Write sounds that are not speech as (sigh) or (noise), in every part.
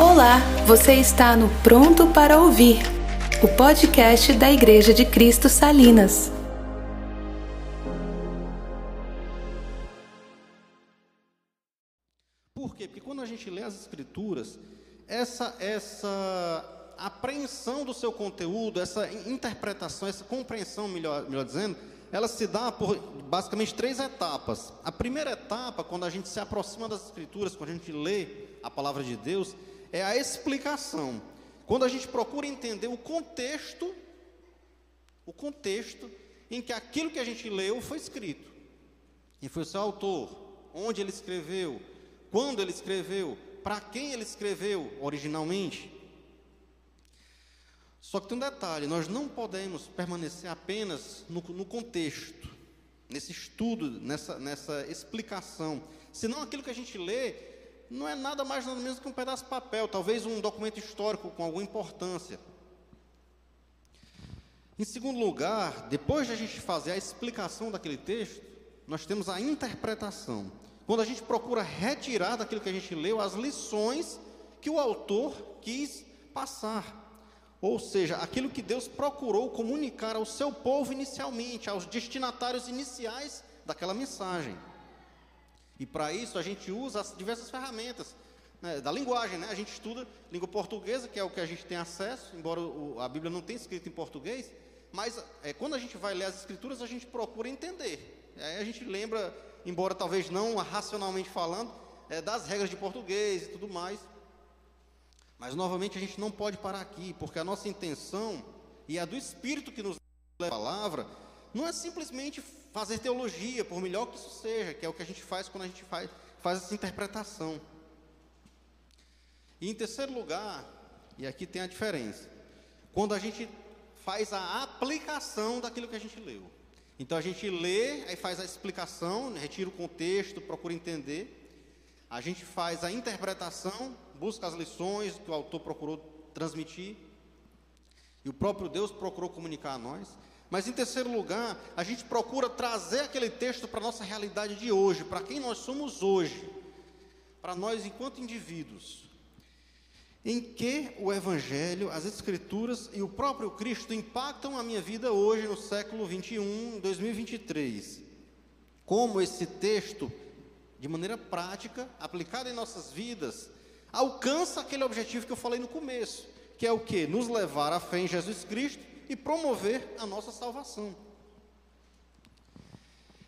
Olá, você está no Pronto para Ouvir, o podcast da Igreja de Cristo Salinas. Por quê? Porque quando a gente lê as Escrituras, essa, essa apreensão do seu conteúdo, essa interpretação, essa compreensão, melhor, melhor dizendo, ela se dá por basicamente três etapas. A primeira etapa, quando a gente se aproxima das Escrituras, quando a gente lê a palavra de Deus, é a explicação. Quando a gente procura entender o contexto, o contexto em que aquilo que a gente leu foi escrito. E foi seu autor, onde ele escreveu, quando ele escreveu, para quem ele escreveu originalmente. Só que tem um detalhe: nós não podemos permanecer apenas no, no contexto, nesse estudo, nessa, nessa explicação, senão aquilo que a gente lê não é nada mais nada menos que um pedaço de papel, talvez um documento histórico com alguma importância. Em segundo lugar, depois de a gente fazer a explicação daquele texto, nós temos a interpretação. Quando a gente procura retirar daquilo que a gente leu as lições que o autor quis passar. Ou seja, aquilo que Deus procurou comunicar ao seu povo inicialmente, aos destinatários iniciais daquela mensagem. E para isso a gente usa as diversas ferramentas né, da linguagem. Né? A gente estuda língua portuguesa, que é o que a gente tem acesso, embora o, a Bíblia não tenha escrito em português. Mas é, quando a gente vai ler as Escrituras, a gente procura entender. Aí a gente lembra, embora talvez não racionalmente falando, é, das regras de português e tudo mais. Mas novamente a gente não pode parar aqui, porque a nossa intenção e a do Espírito que nos leva a palavra não é simplesmente fazer teologia, por melhor que isso seja, que é o que a gente faz quando a gente faz, faz essa interpretação. E em terceiro lugar, e aqui tem a diferença, quando a gente faz a aplicação daquilo que a gente leu. Então a gente lê, aí faz a explicação, retira o contexto, procura entender. A gente faz a interpretação, busca as lições que o autor procurou transmitir. E o próprio Deus procurou comunicar a nós. Mas em terceiro lugar, a gente procura trazer aquele texto para a nossa realidade de hoje, para quem nós somos hoje, para nós enquanto indivíduos. Em que o Evangelho, as Escrituras e o próprio Cristo impactam a minha vida hoje, no século 21, 2023. Como esse texto, de maneira prática, aplicado em nossas vidas, alcança aquele objetivo que eu falei no começo, que é o que? Nos levar à fé em Jesus Cristo e promover a nossa salvação.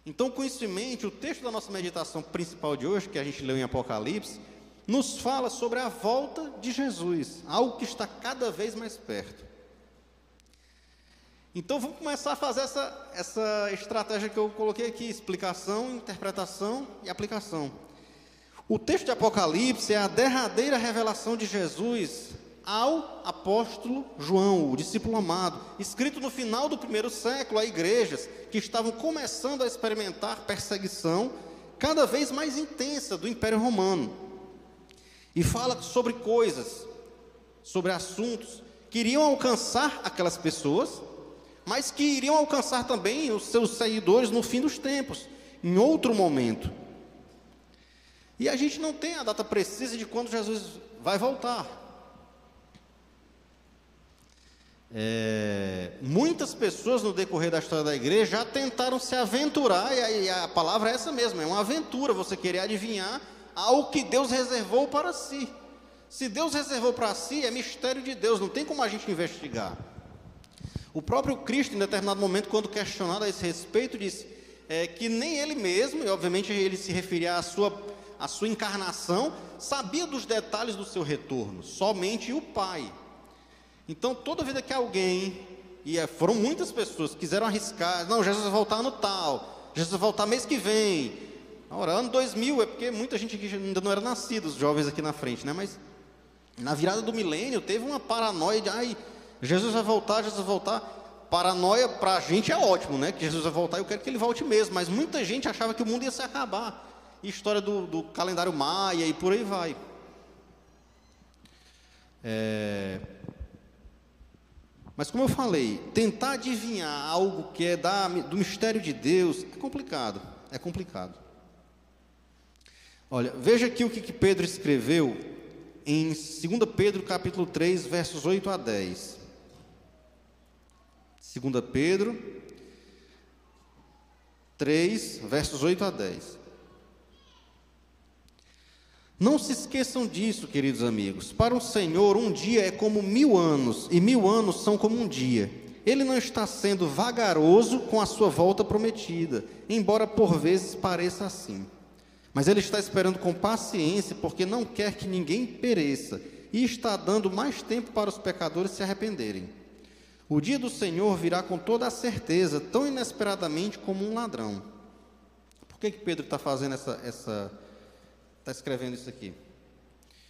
Então, com isso em mente, o texto da nossa meditação principal de hoje, que a gente leu em Apocalipse, nos fala sobre a volta de Jesus, algo que está cada vez mais perto. Então vamos começar a fazer essa, essa estratégia que eu coloquei aqui: explicação, interpretação e aplicação. O texto de Apocalipse é a derradeira revelação de Jesus ao apóstolo João, o discípulo amado, escrito no final do primeiro século a igrejas que estavam começando a experimentar perseguição cada vez mais intensa do Império Romano. E fala sobre coisas, sobre assuntos que iriam alcançar aquelas pessoas, mas que iriam alcançar também os seus seguidores no fim dos tempos, em outro momento. E a gente não tem a data precisa de quando Jesus vai voltar. É, muitas pessoas no decorrer da história da igreja já tentaram se aventurar, e a, a palavra é essa mesma, é uma aventura, você querer adivinhar algo que Deus reservou para si. Se Deus reservou para si, é mistério de Deus, não tem como a gente investigar. O próprio Cristo, em determinado momento, quando questionado a esse respeito, disse é, que nem ele mesmo, e obviamente ele se referia à sua, à sua encarnação, sabia dos detalhes do seu retorno, somente o Pai. Então, toda vida que alguém, e é, foram muitas pessoas, quiseram arriscar, não, Jesus vai voltar no tal, Jesus vai voltar mês que vem. Ora, ano 2000 é porque muita gente aqui ainda não era nascida, os jovens aqui na frente, né? Mas na virada do milênio teve uma paranoia de, ai, Jesus vai voltar, Jesus vai voltar. Paranoia para a gente é ótimo, né? Que Jesus vai voltar, eu quero que ele volte mesmo. Mas muita gente achava que o mundo ia se acabar. História do, do calendário maia e por aí vai. É, mas como eu falei, tentar adivinhar algo que é da, do mistério de Deus é complicado, é complicado. Olha, veja aqui o que, que Pedro escreveu em 2 Pedro capítulo 3, versos 8 a 10. 2 Pedro 3, versos 8 a 10. Não se esqueçam disso, queridos amigos. Para o Senhor, um dia é como mil anos, e mil anos são como um dia. Ele não está sendo vagaroso com a sua volta prometida, embora por vezes pareça assim. Mas ele está esperando com paciência, porque não quer que ninguém pereça, e está dando mais tempo para os pecadores se arrependerem. O dia do Senhor virá com toda a certeza, tão inesperadamente como um ladrão. Por que, que Pedro está fazendo essa, essa está escrevendo isso aqui.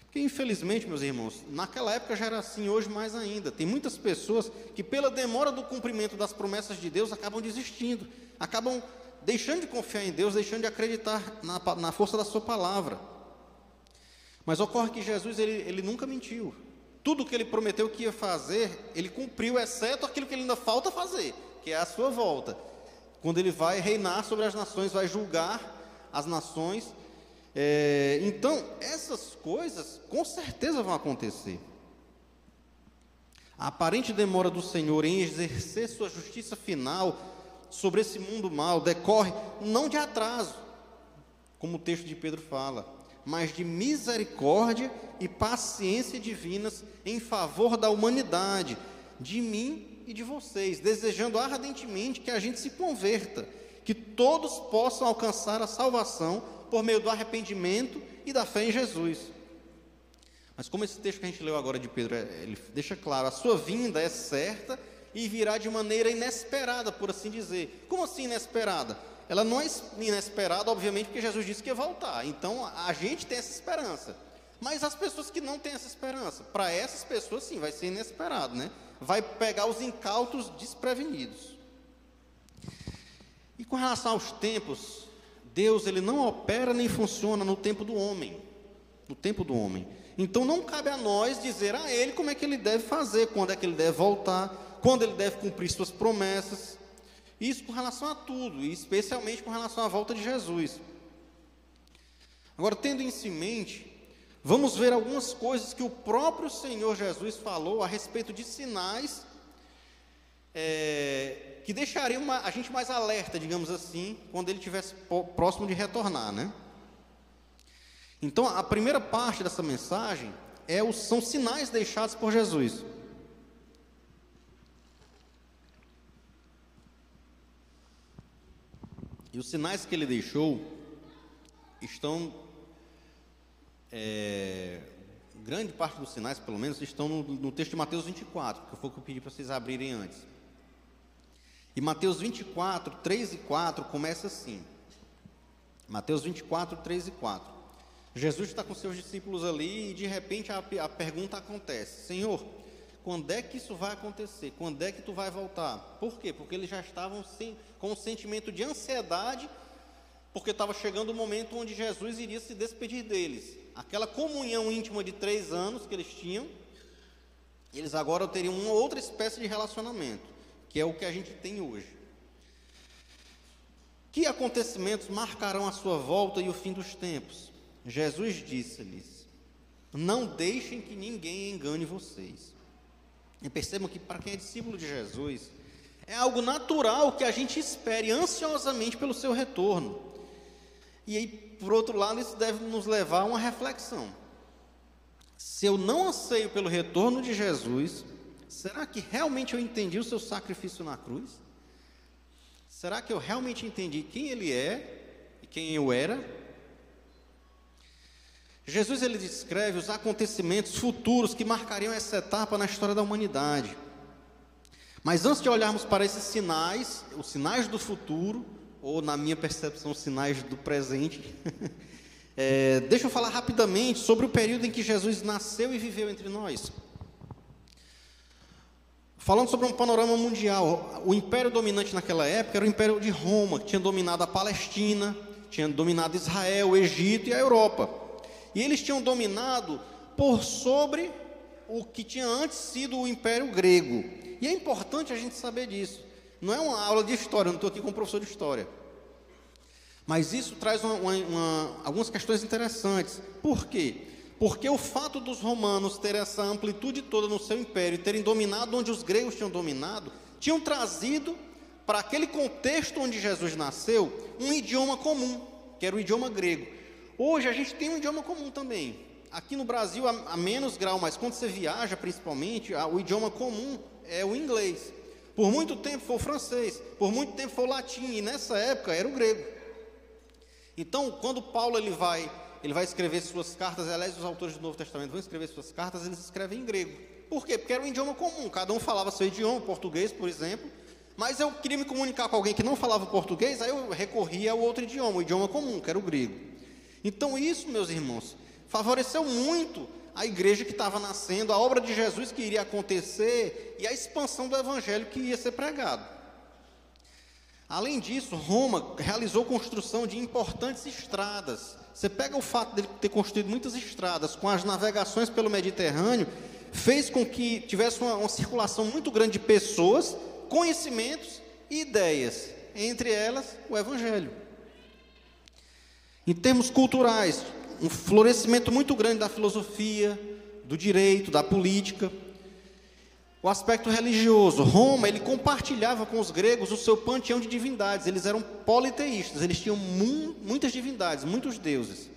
Porque, infelizmente, meus irmãos, naquela época já era assim, hoje mais ainda. Tem muitas pessoas que, pela demora do cumprimento das promessas de Deus, acabam desistindo, acabam deixando de confiar em Deus, deixando de acreditar na, na força da Sua palavra. Mas ocorre que Jesus, ele, ele nunca mentiu. Tudo que ele prometeu que ia fazer, ele cumpriu, exceto aquilo que ele ainda falta fazer, que é a sua volta. Quando ele vai reinar sobre as nações, vai julgar as nações é, então, essas coisas com certeza vão acontecer. A aparente demora do Senhor em exercer sua justiça final sobre esse mundo mal decorre não de atraso, como o texto de Pedro fala, mas de misericórdia e paciência divinas em favor da humanidade, de mim e de vocês, desejando ardentemente que a gente se converta, que todos possam alcançar a salvação por meio do arrependimento e da fé em Jesus. Mas como esse texto que a gente leu agora de Pedro, é, ele deixa claro, a sua vinda é certa e virá de maneira inesperada, por assim dizer. Como assim inesperada? Ela não é inesperada, obviamente, porque Jesus disse que ia voltar. Então a gente tem essa esperança. Mas as pessoas que não têm essa esperança, para essas pessoas sim, vai ser inesperado, né? Vai pegar os incautos desprevenidos. E com relação aos tempos, Deus ele não opera nem funciona no tempo do homem, no tempo do homem. Então não cabe a nós dizer a ele como é que ele deve fazer, quando é que ele deve voltar, quando ele deve cumprir suas promessas. Isso com relação a tudo, e especialmente com relação à volta de Jesus. Agora, tendo em mente, vamos ver algumas coisas que o próprio Senhor Jesus falou a respeito de sinais é, que deixaria uma, a gente mais alerta, digamos assim, quando ele estivesse próximo de retornar, né? Então, a primeira parte dessa mensagem é os, são sinais deixados por Jesus. E os sinais que ele deixou estão, é, grande parte dos sinais, pelo menos, estão no, no texto de Mateus 24, que foi o que eu pedi para vocês abrirem antes. E Mateus 24, 3 e 4 começa assim. Mateus 24, 3 e 4. Jesus está com seus discípulos ali e de repente a, a pergunta acontece: Senhor, quando é que isso vai acontecer? Quando é que tu vai voltar? Por quê? Porque eles já estavam sem, com um sentimento de ansiedade, porque estava chegando o momento onde Jesus iria se despedir deles. Aquela comunhão íntima de três anos que eles tinham, eles agora teriam uma outra espécie de relacionamento que é o que a gente tem hoje. Que acontecimentos marcarão a sua volta e o fim dos tempos? Jesus disse-lhes: Não deixem que ninguém engane vocês. E percebam que, para quem é discípulo de Jesus, é algo natural que a gente espere ansiosamente pelo seu retorno. E aí, por outro lado, isso deve nos levar a uma reflexão. Se eu não anseio pelo retorno de Jesus, será que realmente eu entendi o seu sacrifício na cruz? Será que eu realmente entendi quem ele é e quem eu era? Jesus ele descreve os acontecimentos futuros que marcariam essa etapa na história da humanidade. Mas antes de olharmos para esses sinais, os sinais do futuro, ou na minha percepção, os sinais do presente, é, (laughs) deixa eu falar rapidamente sobre o período em que Jesus nasceu e viveu entre nós. Falando sobre um panorama mundial, o império dominante naquela época era o império de Roma, que tinha dominado a Palestina, tinha dominado Israel, o Egito e a Europa. E eles tinham dominado por sobre o que tinha antes sido o império grego. E é importante a gente saber disso. Não é uma aula de história, eu não estou aqui como professor de história. Mas isso traz uma, uma, uma, algumas questões interessantes. Por quê? Porque o fato dos romanos terem essa amplitude toda no seu império terem dominado onde os gregos tinham dominado, tinham trazido para aquele contexto onde Jesus nasceu um idioma comum, que era o idioma grego. Hoje a gente tem um idioma comum também. Aqui no Brasil, a, a menos grau, mas quando você viaja, principalmente, a, o idioma comum é o inglês. Por muito tempo foi o francês, por muito tempo foi o latim, e nessa época era o grego. Então, quando Paulo ele vai, ele vai escrever suas cartas, aliás, os autores do Novo Testamento vão escrever suas cartas, eles escrevem em grego. Por quê? Porque era um idioma comum, cada um falava seu idioma, português, por exemplo, mas eu queria me comunicar com alguém que não falava português, aí eu recorria ao outro idioma, o idioma comum, que era o grego. Então, isso, meus irmãos, favoreceu muito a igreja que estava nascendo, a obra de Jesus que iria acontecer e a expansão do evangelho que ia ser pregado. Além disso, Roma realizou construção de importantes estradas. Você pega o fato de ter construído muitas estradas com as navegações pelo Mediterrâneo, fez com que tivesse uma, uma circulação muito grande de pessoas, conhecimentos e ideias, entre elas o Evangelho. Em termos culturais, um florescimento muito grande da filosofia, do direito, da política. O aspecto religioso, Roma, ele compartilhava com os gregos o seu panteão de divindades. Eles eram politeístas, eles tinham mu muitas divindades, muitos deuses.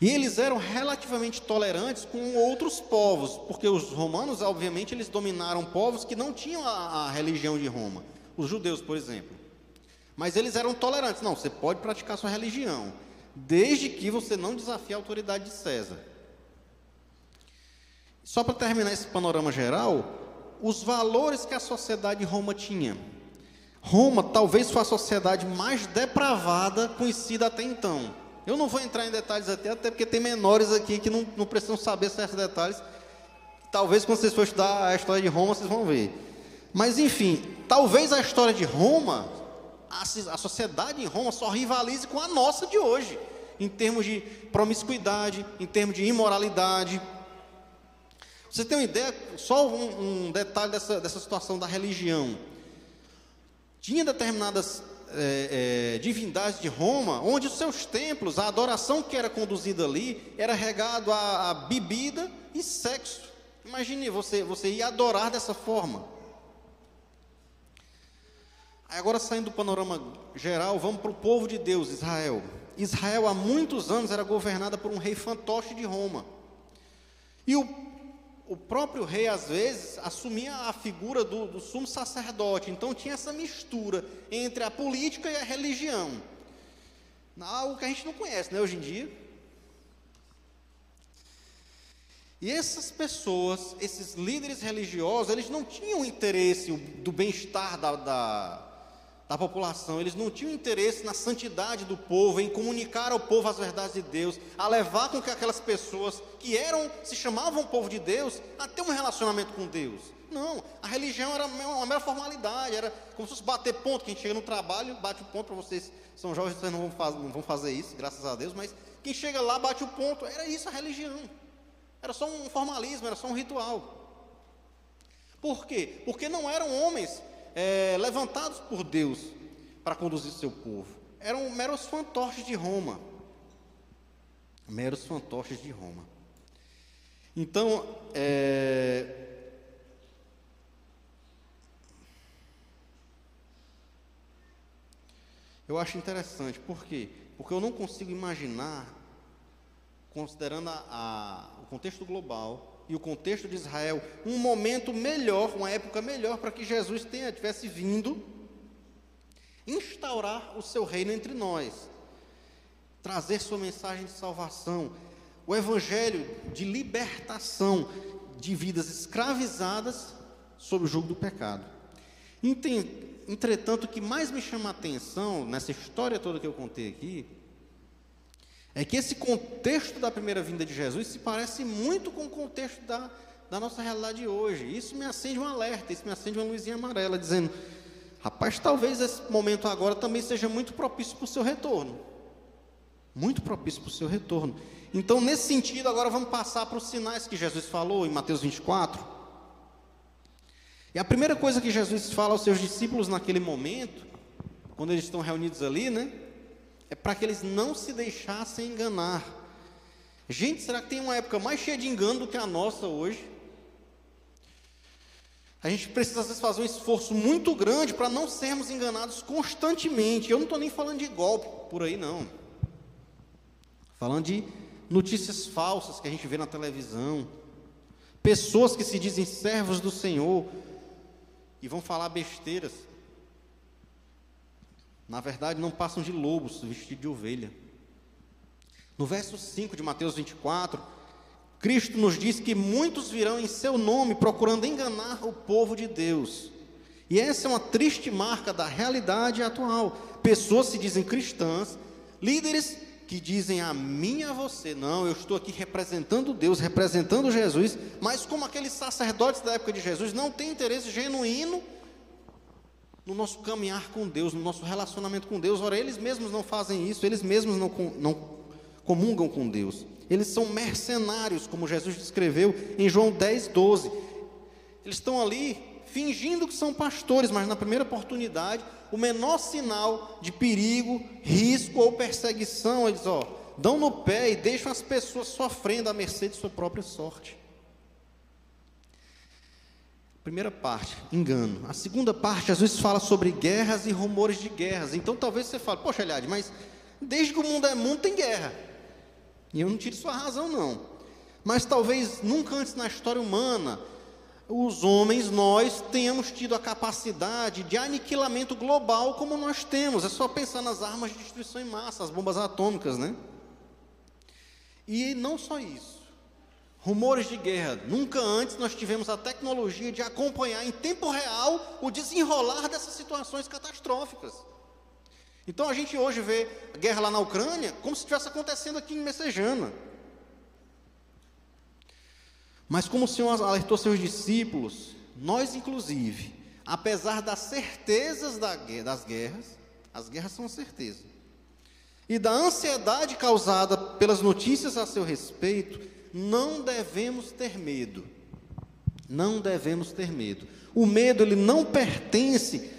E eles eram relativamente tolerantes com outros povos, porque os romanos, obviamente, eles dominaram povos que não tinham a, a religião de Roma, os judeus, por exemplo. Mas eles eram tolerantes. Não, você pode praticar sua religião desde que você não desafie a autoridade de César. Só para terminar esse panorama geral, os valores que a sociedade de Roma tinha. Roma talvez foi a sociedade mais depravada conhecida até então. Eu não vou entrar em detalhes até, até porque tem menores aqui que não, não precisam saber certos detalhes. Talvez quando vocês forem estudar a história de Roma, vocês vão ver. Mas enfim, talvez a história de Roma a, a sociedade em Roma só rivalize com a nossa de hoje, em termos de promiscuidade, em termos de imoralidade. Você tem uma ideia, só um, um detalhe dessa, dessa situação da religião. Tinha determinadas é, é, divindades de Roma, onde os seus templos, a adoração que era conduzida ali, era regado a, a bebida e sexo. Imagine você, você ir adorar dessa forma. Agora, saindo do panorama geral, vamos para o povo de Deus, Israel. Israel, há muitos anos, era governada por um rei fantoche de Roma. E o, o próprio rei, às vezes, assumia a figura do, do sumo sacerdote. Então, tinha essa mistura entre a política e a religião. Algo que a gente não conhece, né, hoje em dia. E essas pessoas, esses líderes religiosos, eles não tinham interesse do bem-estar da, da, da população, eles não tinham interesse na santidade do povo, em comunicar ao povo as verdades de Deus, a levar com que aquelas pessoas que eram, se chamavam povo de Deus, a ter um relacionamento com Deus. Não, a religião era uma mera formalidade, era como se fosse bater ponto, quem chega no trabalho, bate o ponto para vocês, são jovens, vocês não vão, fazer, não vão fazer isso, graças a Deus, mas quem chega lá bate o ponto, era isso a religião. Era só um formalismo, era só um ritual. Por quê? Porque não eram homens é, levantados por Deus para conduzir seu povo. Eram meros fantoches de Roma. Meros fantoches de Roma. Então, é, Eu acho interessante, por quê? Porque eu não consigo imaginar, considerando a, a, o contexto global, e o contexto de Israel, um momento melhor, uma época melhor para que Jesus tenha, tivesse vindo instaurar o seu reino entre nós, trazer sua mensagem de salvação, o evangelho de libertação de vidas escravizadas sob o jugo do pecado. Entretanto, o que mais me chama a atenção nessa história toda que eu contei aqui é que esse contexto da primeira vinda de Jesus se parece muito com o contexto da, da nossa realidade hoje. Isso me acende um alerta, isso me acende uma luzinha amarela, dizendo: rapaz, talvez esse momento agora também seja muito propício para o seu retorno. Muito propício para o seu retorno. Então, nesse sentido, agora vamos passar para os sinais que Jesus falou em Mateus 24. E a primeira coisa que Jesus fala aos seus discípulos naquele momento, quando eles estão reunidos ali, né? É para que eles não se deixassem enganar. Gente, será que tem uma época mais cheia de engano do que a nossa hoje? A gente precisa, às vezes, fazer um esforço muito grande para não sermos enganados constantemente. Eu não estou nem falando de golpe por aí, não. Falando de notícias falsas que a gente vê na televisão. Pessoas que se dizem servos do Senhor e vão falar besteiras. Na verdade, não passam de lobos vestidos de ovelha. No verso 5 de Mateus 24, Cristo nos diz que muitos virão em seu nome procurando enganar o povo de Deus. E essa é uma triste marca da realidade atual. Pessoas se dizem cristãs, líderes que dizem a mim e a você, não, eu estou aqui representando Deus, representando Jesus, mas como aqueles sacerdotes da época de Jesus não têm interesse genuíno no nosso caminhar com Deus, no nosso relacionamento com Deus. Ora, eles mesmos não fazem isso, eles mesmos não, não comungam com Deus. Eles são mercenários, como Jesus descreveu em João 10, 12. Eles estão ali fingindo que são pastores, mas na primeira oportunidade, o menor sinal de perigo, risco ou perseguição, eles ó, dão no pé e deixam as pessoas sofrendo à mercê de sua própria sorte. Primeira parte, engano. A segunda parte, Jesus fala sobre guerras e rumores de guerras. Então talvez você fale, poxa, Eliade, mas desde que o mundo é mundo tem guerra. E eu não tiro sua razão, não. Mas talvez nunca antes na história humana, os homens, nós, tenhamos tido a capacidade de aniquilamento global como nós temos. É só pensar nas armas de destruição em massa, as bombas atômicas, né? E não só isso. Rumores de guerra. Nunca antes nós tivemos a tecnologia de acompanhar em tempo real o desenrolar dessas situações catastróficas. Então a gente hoje vê a guerra lá na Ucrânia como se estivesse acontecendo aqui em Messejana. Mas como o Senhor alertou seus discípulos, nós inclusive, apesar das certezas das guerras, as guerras são certeza, e da ansiedade causada pelas notícias a seu respeito, não devemos ter medo. Não devemos ter medo. O medo ele não pertence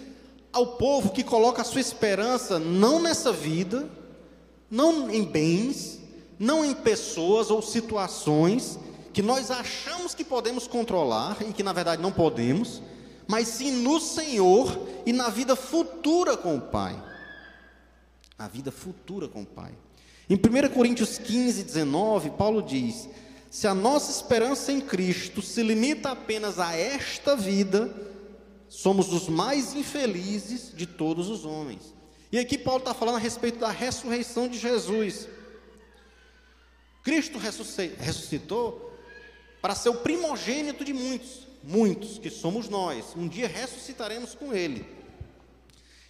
ao povo que coloca a sua esperança não nessa vida, não em bens, não em pessoas ou situações que nós achamos que podemos controlar e que na verdade não podemos, mas sim no Senhor e na vida futura com o Pai. A vida futura com o Pai. Em 1 Coríntios 15, 19, Paulo diz: Se a nossa esperança em Cristo se limita apenas a esta vida, somos os mais infelizes de todos os homens. E aqui Paulo está falando a respeito da ressurreição de Jesus. Cristo ressuscitou para ser o primogênito de muitos, muitos que somos nós. Um dia ressuscitaremos com Ele.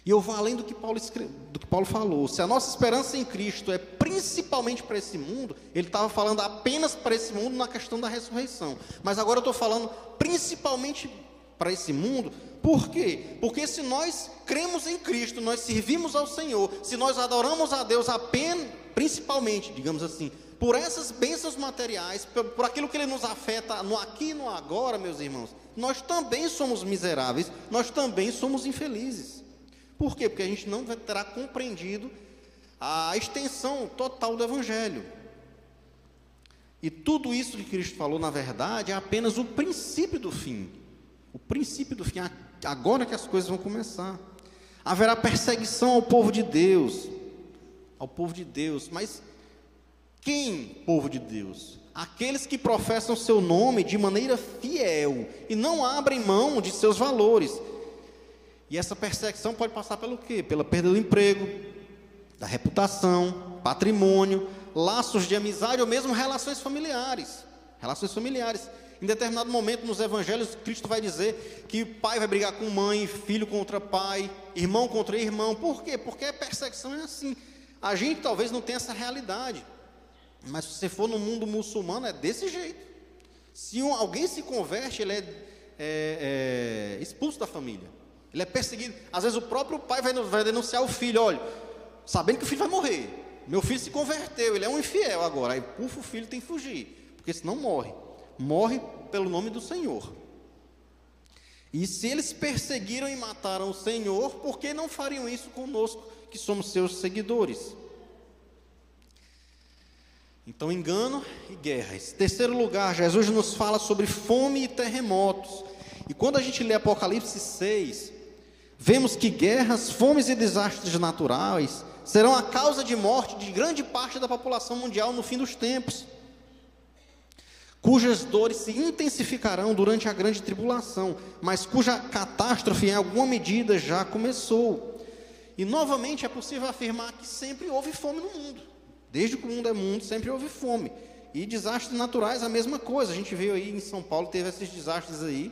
E eu vou além do que Paulo, do que Paulo falou. Se a nossa esperança em Cristo é principalmente para esse mundo, ele estava falando apenas para esse mundo na questão da ressurreição. Mas agora eu estou falando principalmente para esse mundo, por quê? Porque se nós cremos em Cristo, nós servimos ao Senhor, se nós adoramos a Deus apenas, principalmente, digamos assim, por essas bênçãos materiais, por aquilo que Ele nos afeta no aqui e no agora, meus irmãos, nós também somos miseráveis, nós também somos infelizes. Por quê? Porque a gente não terá compreendido a extensão total do Evangelho. E tudo isso que Cristo falou, na verdade, é apenas o princípio do fim. O princípio do fim, agora que as coisas vão começar. Haverá perseguição ao povo de Deus, ao povo de Deus, mas quem, povo de Deus? Aqueles que professam seu nome de maneira fiel e não abrem mão de seus valores. E essa perseguição pode passar pelo quê? Pela perda do emprego, da reputação, patrimônio, laços de amizade ou mesmo relações familiares. Relações familiares. Em determinado momento nos evangelhos, Cristo vai dizer que pai vai brigar com mãe, filho contra pai, irmão contra irmão. Por quê? Porque a perseguição é assim. A gente talvez não tenha essa realidade. Mas se você for no mundo muçulmano, é desse jeito. Se um, alguém se converte, ele é, é, é, expulso da família. Ele é perseguido. Às vezes o próprio pai vai, denunciar o filho: olha, sabendo que o filho vai morrer. Meu filho se converteu, ele é um infiel agora. Aí, pufa, o filho tem que fugir, porque senão morre morre pelo nome do Senhor. E se eles perseguiram e mataram o Senhor, por que não fariam isso conosco, que somos seus seguidores? Então, engano e guerras. Terceiro lugar, Jesus nos fala sobre fome e terremotos. E quando a gente lê Apocalipse 6, vemos que guerras, fomes e desastres naturais serão a causa de morte de grande parte da população mundial no fim dos tempos, cujas dores se intensificarão durante a grande tribulação, mas cuja catástrofe em alguma medida já começou. E novamente é possível afirmar que sempre houve fome no mundo. Desde que o mundo é mundo, sempre houve fome. E desastres naturais, a mesma coisa. A gente viu aí em São Paulo, teve esses desastres aí.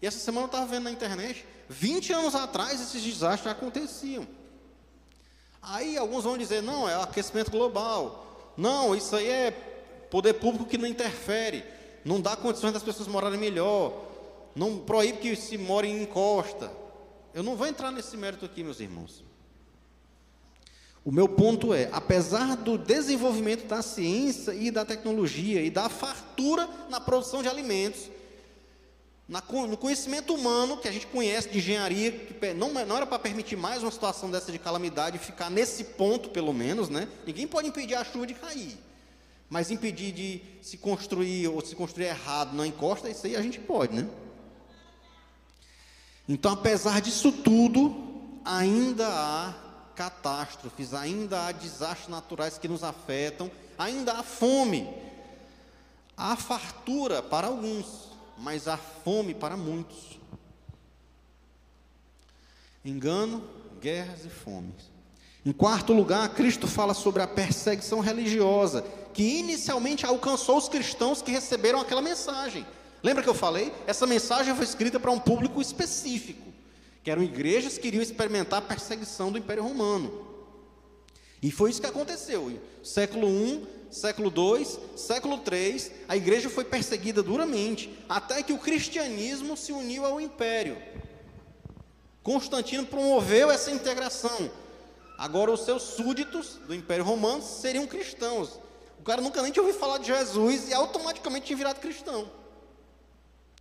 E essa semana eu estava vendo na internet, 20 anos atrás esses desastres aconteciam. Aí alguns vão dizer, não, é aquecimento global. Não, isso aí é poder público que não interfere. Não dá condições das pessoas morarem melhor. Não proíbe que se more em encosta. Eu não vou entrar nesse mérito aqui, meus irmãos. O meu ponto é, apesar do desenvolvimento da ciência e da tecnologia e da fartura na produção de alimentos, no conhecimento humano que a gente conhece de engenharia, que não, não era para permitir mais uma situação dessa de calamidade, ficar nesse ponto pelo menos, né? Ninguém pode impedir a chuva de cair, mas impedir de se construir ou se construir errado na encosta, isso aí a gente pode, né? Então, apesar disso tudo, ainda há catástrofes, ainda há desastres naturais que nos afetam, ainda há fome. Há fartura para alguns, mas há fome para muitos. Engano, guerras e fomes. Em quarto lugar, Cristo fala sobre a perseguição religiosa, que inicialmente alcançou os cristãos que receberam aquela mensagem. Lembra que eu falei? Essa mensagem foi escrita para um público específico que eram igrejas que queriam experimentar a perseguição do Império Romano. E foi isso que aconteceu. Século I, século II, século III, a igreja foi perseguida duramente, até que o cristianismo se uniu ao império. Constantino promoveu essa integração. Agora os seus súditos do Império Romano seriam cristãos. O cara nunca nem tinha ouvido falar de Jesus e automaticamente tinha virado cristão.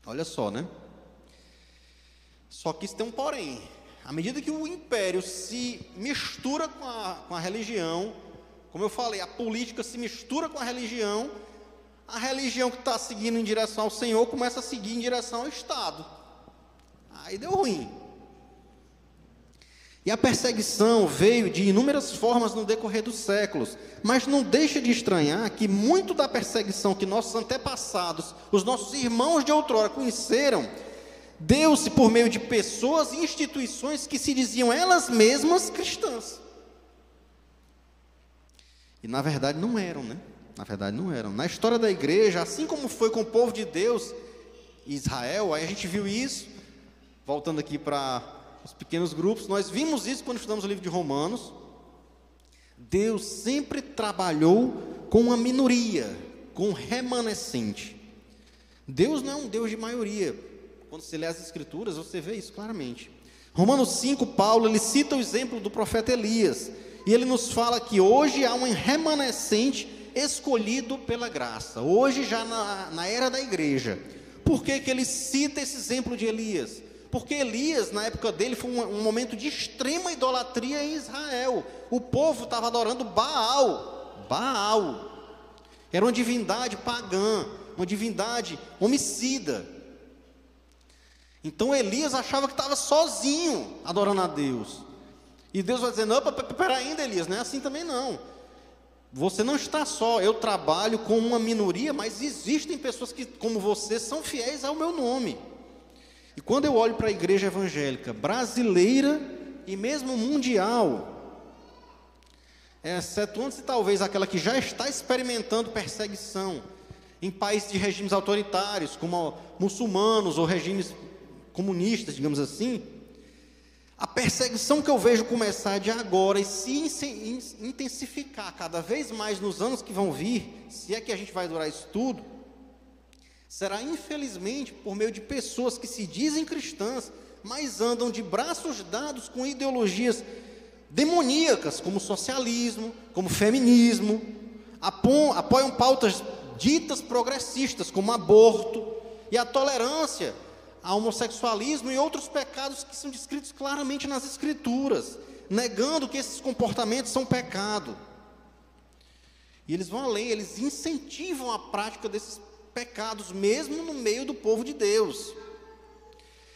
Olha só, né? Só que isso tem um porém. À medida que o império se mistura com a, com a religião, como eu falei, a política se mistura com a religião, a religião que está seguindo em direção ao Senhor começa a seguir em direção ao Estado. Aí deu ruim. E a perseguição veio de inúmeras formas no decorrer dos séculos, mas não deixa de estranhar que muito da perseguição que nossos antepassados, os nossos irmãos de outrora conheceram, deu-se por meio de pessoas e instituições que se diziam elas mesmas cristãs. E na verdade não eram, né? Na verdade não eram. Na história da igreja, assim como foi com o povo de Deus, Israel, aí a gente viu isso, voltando aqui para os pequenos grupos, nós vimos isso quando estudamos o livro de Romanos. Deus sempre trabalhou com uma minoria, com um remanescente. Deus não é um Deus de maioria. Quando você lê as Escrituras, você vê isso claramente. Romanos 5, Paulo, ele cita o exemplo do profeta Elias. E ele nos fala que hoje há um remanescente escolhido pela graça. Hoje, já na, na era da igreja. Por que, que ele cita esse exemplo de Elias? Porque Elias, na época dele, foi um, um momento de extrema idolatria em Israel. O povo estava adorando Baal. Baal. Era uma divindade pagã, uma divindade homicida. Então Elias achava que estava sozinho adorando a Deus. E Deus vai dizer: Não, pera ainda, Elias, não é assim também não. Você não está só, eu trabalho com uma minoria, mas existem pessoas que, como você, são fiéis ao meu nome. E quando eu olho para a igreja evangélica brasileira e mesmo mundial, excetuando-se talvez aquela que já está experimentando perseguição em países de regimes autoritários, como muçulmanos ou regimes comunistas, digamos assim, a perseguição que eu vejo começar de agora e se intensificar cada vez mais nos anos que vão vir, se é que a gente vai durar isso tudo, será infelizmente por meio de pessoas que se dizem cristãs, mas andam de braços dados com ideologias demoníacas, como socialismo, como feminismo, apoiam pautas ditas progressistas, como aborto, e a tolerância a homossexualismo e outros pecados que são descritos claramente nas Escrituras, negando que esses comportamentos são pecado. E eles vão além, eles incentivam a prática desses pecados, mesmo no meio do povo de Deus.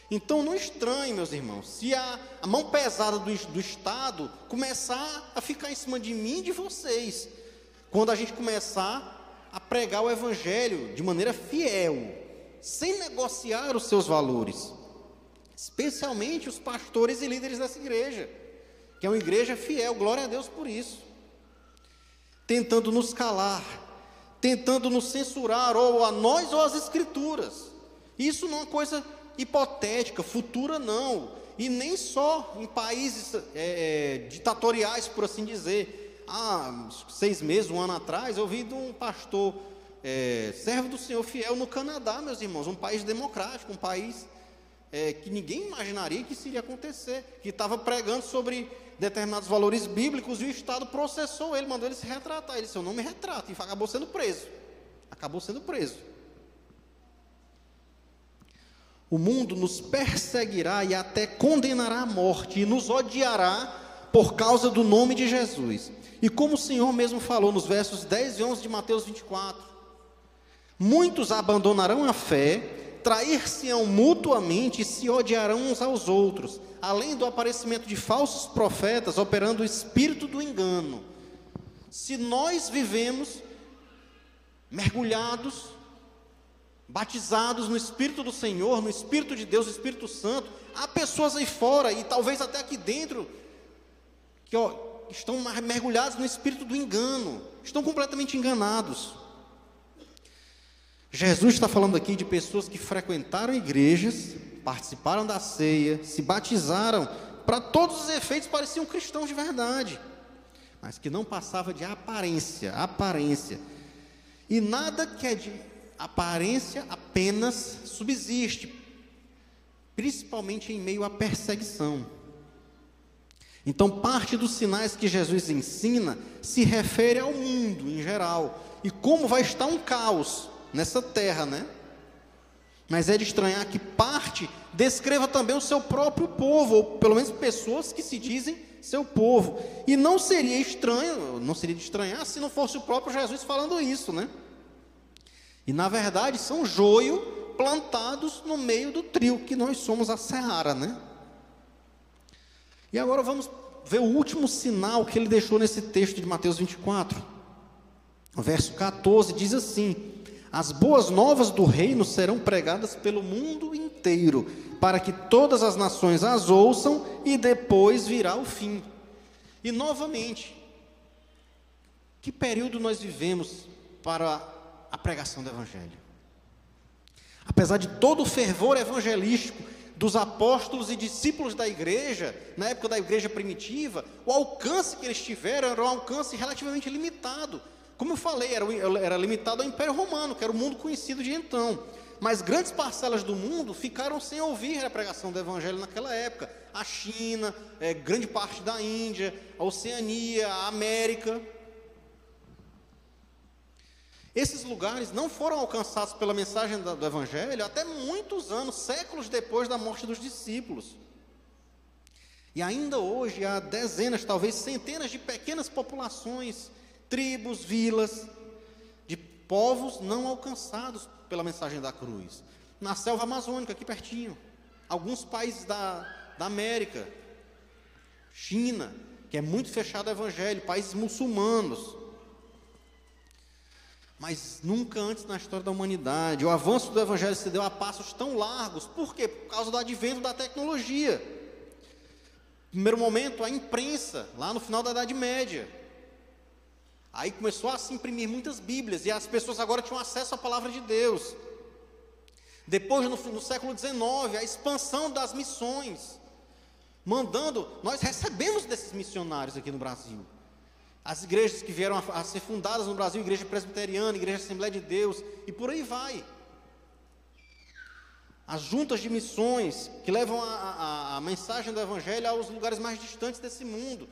Então não estranhe, meus irmãos, se a, a mão pesada do, do Estado começar a ficar em cima de mim e de vocês, quando a gente começar a pregar o Evangelho de maneira fiel, sem negociar os seus valores, especialmente os pastores e líderes dessa igreja, que é uma igreja fiel, glória a Deus por isso, tentando nos calar, tentando nos censurar, ou a nós ou as Escrituras. Isso não é coisa hipotética, futura não. E nem só em países é, é, ditatoriais, por assim dizer. Há seis meses, um ano atrás, eu vi de um pastor, é, servo do Senhor fiel no Canadá, meus irmãos, um país democrático, um país é, que ninguém imaginaria que isso iria acontecer, que estava pregando sobre determinados valores bíblicos e o Estado processou ele, mandou ele se retratar. Ele disse: Eu não me retrato, e acabou sendo preso. Acabou sendo preso. O mundo nos perseguirá e até condenará à morte e nos odiará por causa do nome de Jesus. E como o Senhor mesmo falou nos versos 10 e 11 de Mateus 24: Muitos abandonarão a fé, trair-se-ão mutuamente e se odiarão uns aos outros, além do aparecimento de falsos profetas operando o espírito do engano. Se nós vivemos mergulhados batizados no Espírito do Senhor, no Espírito de Deus, no Espírito Santo. Há pessoas aí fora e talvez até aqui dentro que ó, estão mergulhados no espírito do engano, estão completamente enganados. Jesus está falando aqui de pessoas que frequentaram igrejas, participaram da ceia, se batizaram, para todos os efeitos pareciam cristãos de verdade, mas que não passava de aparência, aparência. E nada que é de aparência apenas subsiste, principalmente em meio à perseguição. Então, parte dos sinais que Jesus ensina se refere ao mundo em geral e como vai estar um caos nessa terra, né? Mas é de estranhar que parte descreva também o seu próprio povo, ou pelo menos pessoas que se dizem seu povo. E não seria estranho, não seria de estranhar se não fosse o próprio Jesus falando isso, né? E na verdade são joio plantados no meio do trio, que nós somos a seara, né? E agora vamos ver o último sinal que ele deixou nesse texto de Mateus 24. O verso 14 diz assim: As boas novas do reino serão pregadas pelo mundo inteiro, para que todas as nações as ouçam e depois virá o fim. E novamente, que período nós vivemos para a pregação do Evangelho. Apesar de todo o fervor evangelístico dos apóstolos e discípulos da igreja, na época da igreja primitiva, o alcance que eles tiveram era um alcance relativamente limitado. Como eu falei, era, era limitado ao Império Romano, que era o mundo conhecido de então. Mas grandes parcelas do mundo ficaram sem ouvir a pregação do Evangelho naquela época. A China, é, grande parte da Índia, a Oceania, a América. Esses lugares não foram alcançados pela mensagem do Evangelho até muitos anos, séculos depois da morte dos discípulos. E ainda hoje há dezenas, talvez centenas de pequenas populações, tribos, vilas, de povos não alcançados pela mensagem da cruz. Na selva amazônica, aqui pertinho. Alguns países da, da América, China, que é muito fechado ao Evangelho, países muçulmanos mas nunca antes na história da humanidade. O avanço do Evangelho se deu a passos tão largos. Por quê? Por causa do advento da tecnologia. Primeiro momento, a imprensa, lá no final da Idade Média. Aí começou a se imprimir muitas Bíblias e as pessoas agora tinham acesso à palavra de Deus. Depois, no, no século XIX, a expansão das missões. Mandando, nós recebemos desses missionários aqui no Brasil. As igrejas que vieram a, a ser fundadas no Brasil, Igreja Presbiteriana, Igreja Assembleia de Deus, e por aí vai. As juntas de missões que levam a, a, a, mensagem do Evangelho aos lugares mais distantes desse mundo,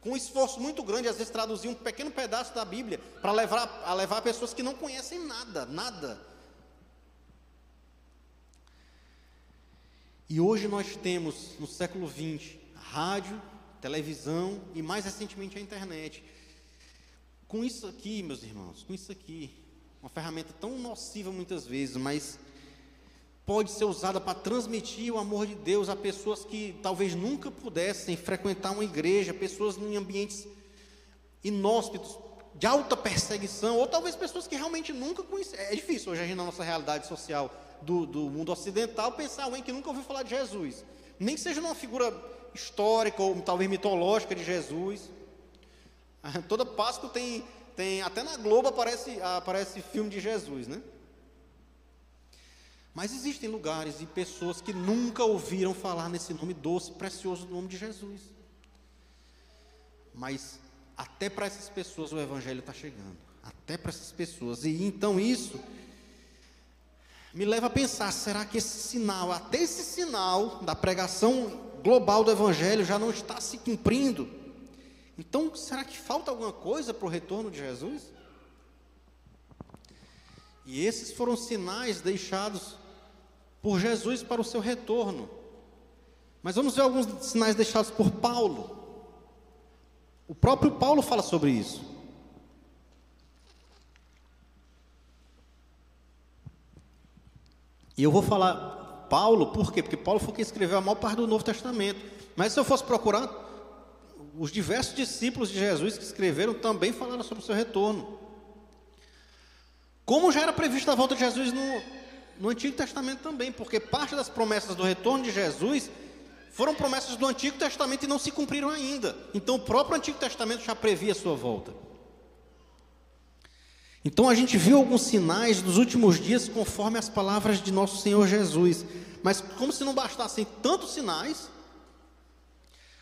com um esforço muito grande, às vezes traduzir um pequeno pedaço da Bíblia para levar a levar pessoas que não conhecem nada, nada. E hoje nós temos, no século XX, rádio, televisão e mais recentemente a internet. Com isso aqui, meus irmãos, com isso aqui, uma ferramenta tão nociva muitas vezes, mas pode ser usada para transmitir o amor de Deus a pessoas que talvez nunca pudessem frequentar uma igreja, pessoas em ambientes inóspitos, de alta perseguição, ou talvez pessoas que realmente nunca conheceram. É difícil hoje, na nossa realidade social do, do mundo ocidental, pensar alguém que nunca ouviu falar de Jesus. Nem que seja uma figura histórica ou talvez mitológica de Jesus. (laughs) Toda Páscoa tem, tem até na Globo aparece, aparece filme de Jesus, né? Mas existem lugares e pessoas que nunca ouviram falar nesse nome doce, precioso do nome de Jesus. Mas até para essas pessoas o Evangelho está chegando. Até para essas pessoas. E então isso me leva a pensar: será que esse sinal, até esse sinal da pregação global do Evangelho já não está se cumprindo? Então, será que falta alguma coisa para o retorno de Jesus? E esses foram sinais deixados por Jesus para o seu retorno. Mas vamos ver alguns sinais deixados por Paulo. O próprio Paulo fala sobre isso. E eu vou falar Paulo, por quê? Porque Paulo foi quem escreveu a maior parte do Novo Testamento. Mas se eu fosse procurar, os diversos discípulos de Jesus que escreveram também falaram sobre o seu retorno. Como já era previsto a volta de Jesus no, no Antigo Testamento também, porque parte das promessas do retorno de Jesus foram promessas do Antigo Testamento e não se cumpriram ainda. Então o próprio Antigo Testamento já previa a sua volta. Então a gente viu alguns sinais dos últimos dias conforme as palavras de nosso Senhor Jesus. Mas como se não bastassem tantos sinais,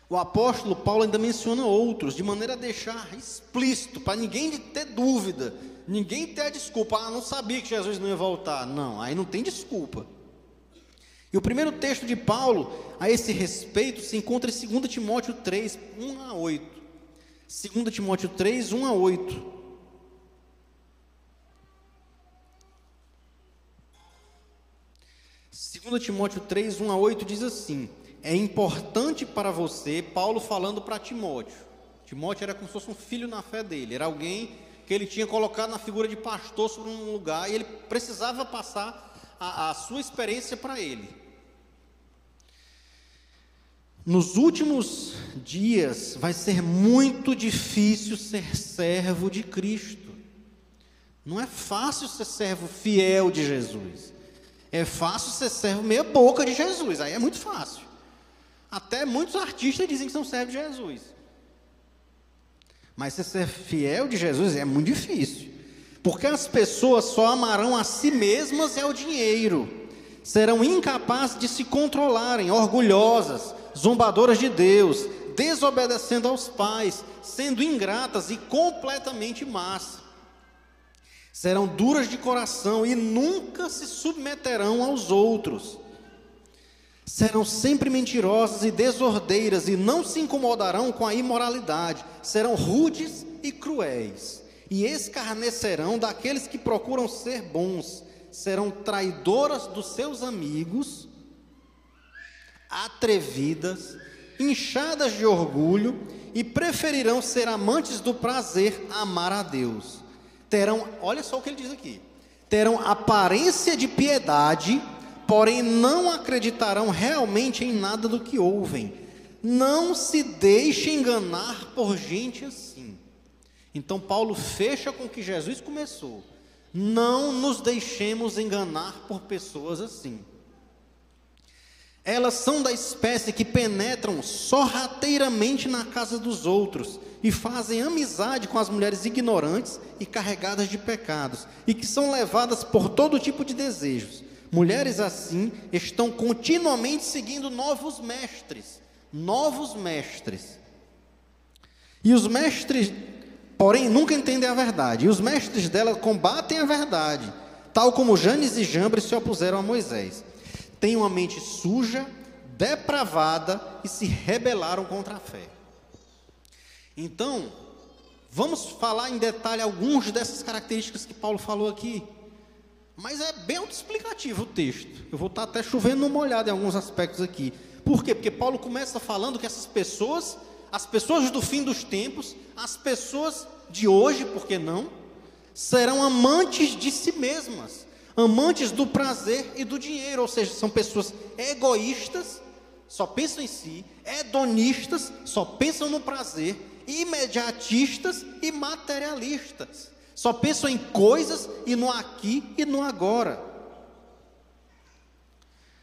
o apóstolo Paulo ainda menciona outros, de maneira a deixar explícito, para ninguém ter dúvida, ninguém ter a desculpa, ah, não sabia que Jesus não ia voltar. Não, aí não tem desculpa. E o primeiro texto de Paulo a esse respeito se encontra em 2 Timóteo 3, 1 a 8. 2 Timóteo 3, 1 a 8. Segundo Timóteo 3, 1 a 8 diz assim: É importante para você, Paulo falando para Timóteo. Timóteo era como se fosse um filho na fé dele, era alguém que ele tinha colocado na figura de pastor sobre um lugar e ele precisava passar a, a sua experiência para ele. Nos últimos dias vai ser muito difícil ser servo de Cristo. Não é fácil ser servo fiel de Jesus. É fácil ser servo meia boca de Jesus. Aí é muito fácil. Até muitos artistas dizem que são servos de Jesus. Mas ser fiel de Jesus é muito difícil. Porque as pessoas só amarão a si mesmas e ao dinheiro. Serão incapazes de se controlarem, orgulhosas, zombadoras de Deus, desobedecendo aos pais, sendo ingratas e completamente más. Serão duras de coração e nunca se submeterão aos outros. Serão sempre mentirosas e desordeiras e não se incomodarão com a imoralidade. Serão rudes e cruéis e escarnecerão daqueles que procuram ser bons, serão traidoras dos seus amigos, atrevidas, inchadas de orgulho e preferirão ser amantes do prazer a amar a Deus. Terão, olha só o que ele diz aqui: terão aparência de piedade, porém não acreditarão realmente em nada do que ouvem. Não se deixe enganar por gente assim. Então Paulo fecha com o que Jesus começou. Não nos deixemos enganar por pessoas assim. Elas são da espécie que penetram sorrateiramente na casa dos outros e fazem amizade com as mulheres ignorantes e carregadas de pecados, e que são levadas por todo tipo de desejos. Mulheres assim estão continuamente seguindo novos mestres, novos mestres. E os mestres porém nunca entendem a verdade. E os mestres dela combatem a verdade, tal como Janes e Jambres se opuseram a Moisés. Têm uma mente suja, depravada e se rebelaram contra a fé. Então, vamos falar em detalhe algumas dessas características que Paulo falou aqui. Mas é bem autoexplicativo o texto. Eu vou estar até chovendo uma olhada em alguns aspectos aqui. Por quê? Porque Paulo começa falando que essas pessoas as pessoas do fim dos tempos, as pessoas de hoje, por que não? Serão amantes de si mesmas, amantes do prazer e do dinheiro, ou seja, são pessoas egoístas, só pensam em si, hedonistas, só pensam no prazer, imediatistas e materialistas, só pensam em coisas e no aqui e no agora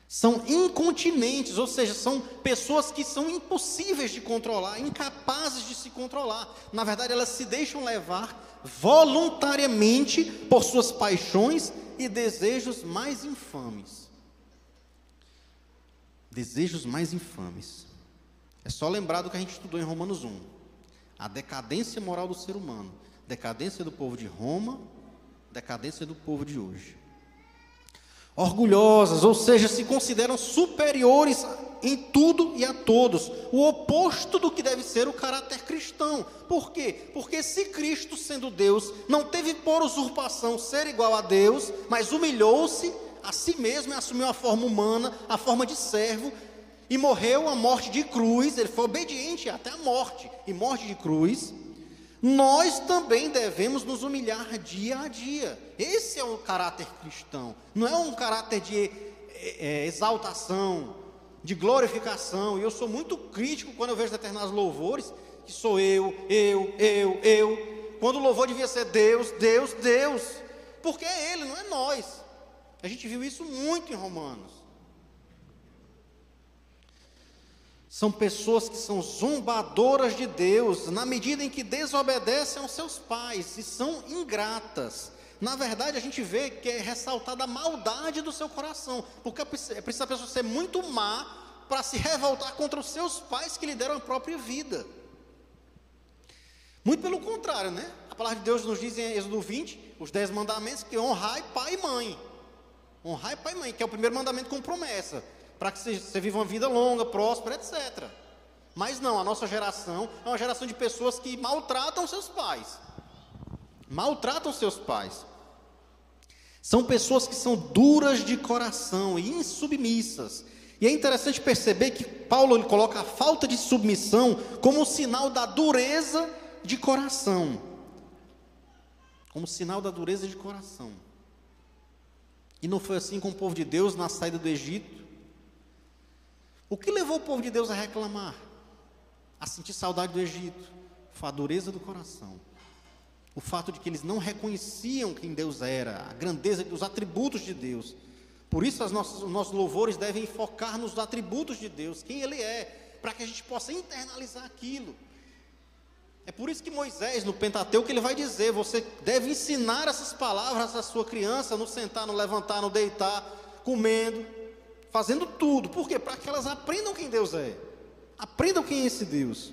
são incontinentes, ou seja, são pessoas que são impossíveis de controlar, incapazes de se controlar. Na verdade, elas se deixam levar voluntariamente por suas paixões e desejos mais infames. Desejos mais infames. É só lembrar do que a gente estudou em Romanos 1. A decadência moral do ser humano, decadência do povo de Roma, decadência do povo de hoje orgulhosas, ou seja, se consideram superiores em tudo e a todos, o oposto do que deve ser o caráter cristão. Por quê? Porque se Cristo, sendo Deus, não teve por usurpação ser igual a Deus, mas humilhou-se a si mesmo e assumiu a forma humana, a forma de servo, e morreu a morte de cruz, ele foi obediente até a morte, e morte de cruz nós também devemos nos humilhar dia a dia. Esse é o caráter cristão. Não é um caráter de é, é, exaltação, de glorificação. E eu sou muito crítico quando eu vejo determinados louvores, que sou eu, eu, eu, eu. Quando o louvor devia ser Deus, Deus, Deus. Porque é Ele, não é nós. A gente viu isso muito em Romanos. São pessoas que são zombadoras de Deus, na medida em que desobedecem aos seus pais e são ingratas. Na verdade, a gente vê que é ressaltada a maldade do seu coração, porque é preciso a pessoa ser muito má para se revoltar contra os seus pais que lhe deram a própria vida. Muito pelo contrário, né? A palavra de Deus nos diz em Êxodo 20, os dez mandamentos, que honrai pai e mãe. Honrai pai e mãe, que é o primeiro mandamento com promessa para que você, viva uma vida longa, próspera, etc. Mas não, a nossa geração é uma geração de pessoas que maltratam seus pais. Maltratam seus pais. São pessoas que são duras de coração e insubmissas. E é interessante perceber que Paulo ele coloca a falta de submissão como sinal da dureza de coração. Como sinal da dureza de coração. E não foi assim com o povo de Deus na saída do Egito. O que levou o povo de Deus a reclamar? A sentir saudade do Egito? Foi a dureza do coração. O fato de que eles não reconheciam quem Deus era, a grandeza dos atributos de Deus. Por isso, nossas, os nossos louvores devem focar nos atributos de Deus, quem Ele é, para que a gente possa internalizar aquilo. É por isso que Moisés, no Pentateuco, ele vai dizer: você deve ensinar essas palavras à sua criança, no sentar, no levantar, no deitar, comendo fazendo tudo. Por quê? Para que elas aprendam quem Deus é. Aprendam quem é esse Deus.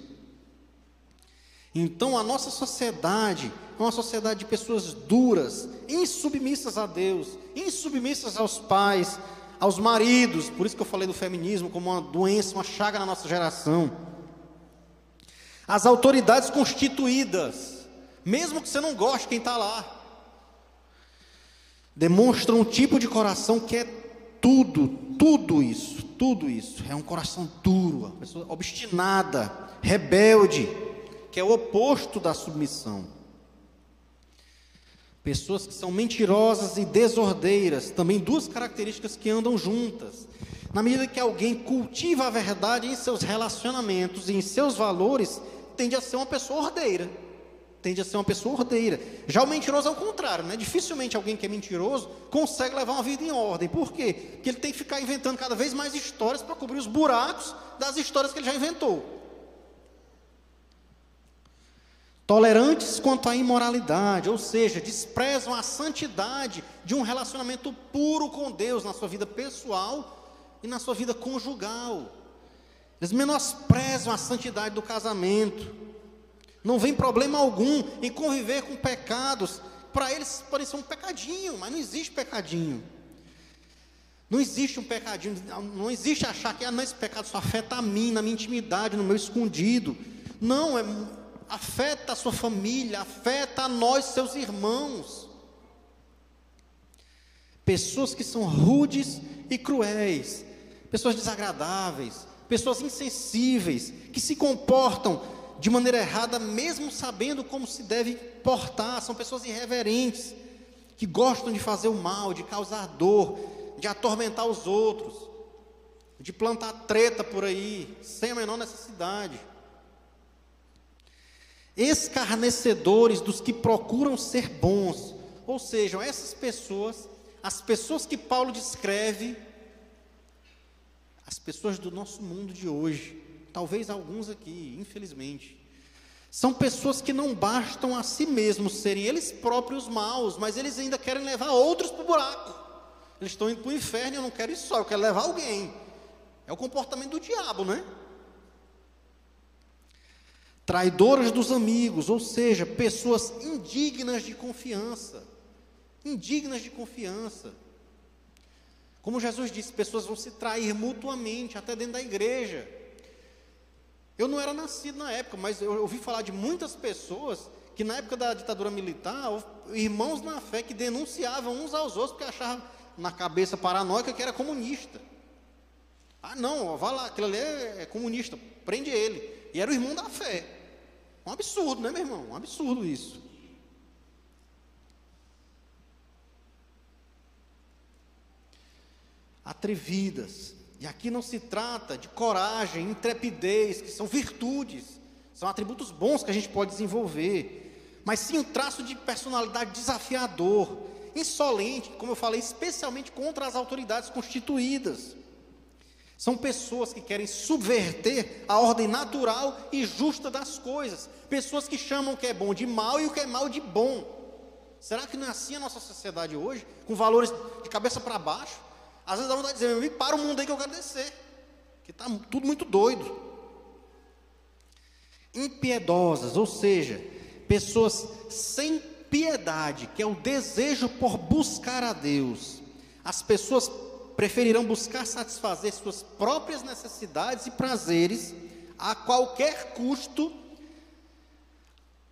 Então a nossa sociedade é uma sociedade de pessoas duras, insubmissas a Deus, insubmissas aos pais, aos maridos. Por isso que eu falei do feminismo como uma doença, uma chaga na nossa geração. As autoridades constituídas, mesmo que você não goste quem está lá, demonstram um tipo de coração que é tudo, tudo isso, tudo isso. É um coração duro, uma pessoa obstinada, rebelde, que é o oposto da submissão. Pessoas que são mentirosas e desordeiras, também duas características que andam juntas. Na medida que alguém cultiva a verdade em seus relacionamentos e em seus valores, tende a ser uma pessoa ordeira tende a ser uma pessoa ordeira. Já o mentiroso é o contrário, né? Dificilmente alguém que é mentiroso consegue levar uma vida em ordem. Por quê? Porque ele tem que ficar inventando cada vez mais histórias para cobrir os buracos das histórias que ele já inventou. Tolerantes quanto à imoralidade, ou seja, desprezam a santidade de um relacionamento puro com Deus na sua vida pessoal e na sua vida conjugal. Eles menosprezam a santidade do casamento não vem problema algum em conviver com pecados. Para eles pode ser um pecadinho, mas não existe pecadinho. Não existe um pecadinho, não existe achar que ah, não, esse pecado só afeta a mim, na minha intimidade, no meu escondido. Não, é, afeta a sua família, afeta a nós, seus irmãos. Pessoas que são rudes e cruéis, pessoas desagradáveis, pessoas insensíveis, que se comportam de maneira errada, mesmo sabendo como se deve portar, são pessoas irreverentes, que gostam de fazer o mal, de causar dor, de atormentar os outros, de plantar treta por aí, sem a menor necessidade. Escarnecedores dos que procuram ser bons, ou seja, essas pessoas, as pessoas que Paulo descreve, as pessoas do nosso mundo de hoje, talvez alguns aqui, infelizmente, são pessoas que não bastam a si mesmos serem eles próprios maus, mas eles ainda querem levar outros para o buraco. Eles estão indo para o inferno e eu não quero isso só, eu quero levar alguém. É o comportamento do diabo, né? Traidores dos amigos, ou seja, pessoas indignas de confiança. Indignas de confiança. Como Jesus disse, pessoas vão se trair mutuamente, até dentro da igreja. Eu não era nascido na época, mas eu ouvi falar de muitas pessoas que na época da ditadura militar, irmãos na fé que denunciavam uns aos outros porque achavam na cabeça paranoica que era comunista. Ah, não, vá lá, aquilo ali é, é comunista, prende ele. E era o irmão da fé. Um absurdo, né, meu irmão? Um absurdo isso. Atrevidas, e aqui não se trata de coragem, intrepidez, que são virtudes, são atributos bons que a gente pode desenvolver, mas sim um traço de personalidade desafiador, insolente, como eu falei, especialmente contra as autoridades constituídas. São pessoas que querem subverter a ordem natural e justa das coisas. Pessoas que chamam o que é bom de mal e o que é mal de bom. Será que não é assim a nossa sociedade hoje? Com valores de cabeça para baixo? Às vezes dá vontade de dizer, meu para o mundo aí que eu quero descer. Que está tudo muito doido. Impiedosas, ou seja, pessoas sem piedade, que é o desejo por buscar a Deus. As pessoas preferirão buscar satisfazer suas próprias necessidades e prazeres a qualquer custo,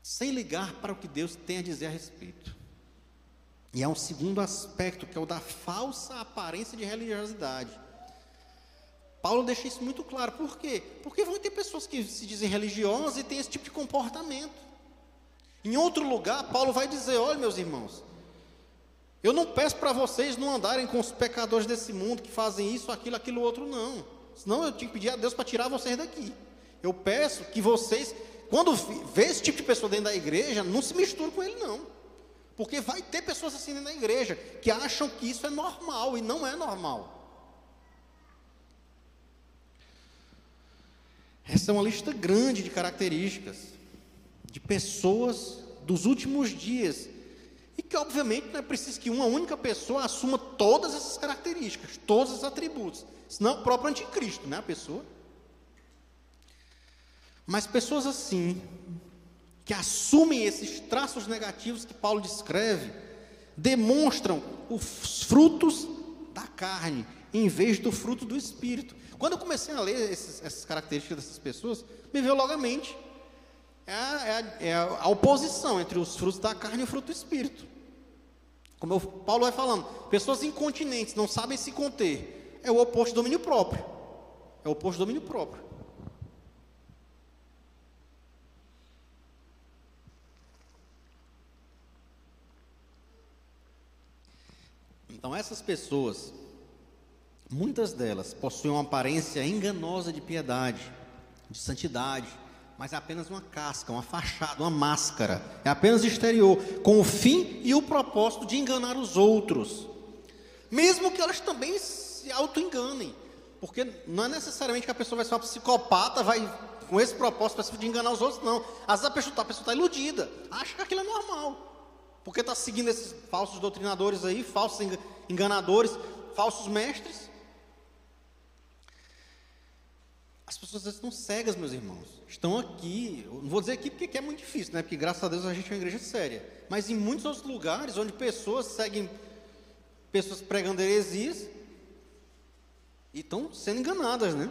sem ligar para o que Deus tem a dizer a respeito. E há um segundo aspecto, que é o da falsa aparência de religiosidade. Paulo deixa isso muito claro. Por quê? Porque vão ter pessoas que se dizem religiosas e têm esse tipo de comportamento. Em outro lugar, Paulo vai dizer: olha, meus irmãos, eu não peço para vocês não andarem com os pecadores desse mundo que fazem isso, aquilo, aquilo outro, não. Senão eu tinha que pedir a Deus para tirar vocês daqui. Eu peço que vocês, quando vê esse tipo de pessoa dentro da igreja, não se misture com ele, não. Porque vai ter pessoas assim na igreja que acham que isso é normal e não é normal. Essa é uma lista grande de características de pessoas dos últimos dias. E que, obviamente, não é preciso que uma única pessoa assuma todas essas características, todos esses atributos. Senão, o próprio anticristo, né? A pessoa. Mas pessoas assim, que assumem esses traços negativos que Paulo descreve, demonstram os frutos da carne, em vez do fruto do espírito. Quando eu comecei a ler esses, essas características dessas pessoas, me veio logo à mente é a, é, a, é a, oposição entre os frutos da carne e o fruto do espírito. Como eu, Paulo vai falando, pessoas incontinentes, não sabem se conter, é o oposto do domínio próprio. É o oposto do domínio próprio. Então, essas pessoas, muitas delas possuem uma aparência enganosa de piedade, de santidade, mas é apenas uma casca, uma fachada, uma máscara, é apenas exterior, com o fim e o propósito de enganar os outros, mesmo que elas também se auto-enganem, porque não é necessariamente que a pessoa vai ser uma psicopata, vai com esse propósito de enganar os outros, não. Às vezes a pessoa está tá iludida, acha que aquilo é normal. Porque está seguindo esses falsos doutrinadores aí, falsos enganadores, falsos mestres. As pessoas estão cegas, meus irmãos. Estão aqui. Eu não vou dizer aqui porque é muito difícil, né? Porque graças a Deus a gente é uma igreja séria. Mas em muitos outros lugares onde pessoas seguem pessoas pregando heresias e estão sendo enganadas, né?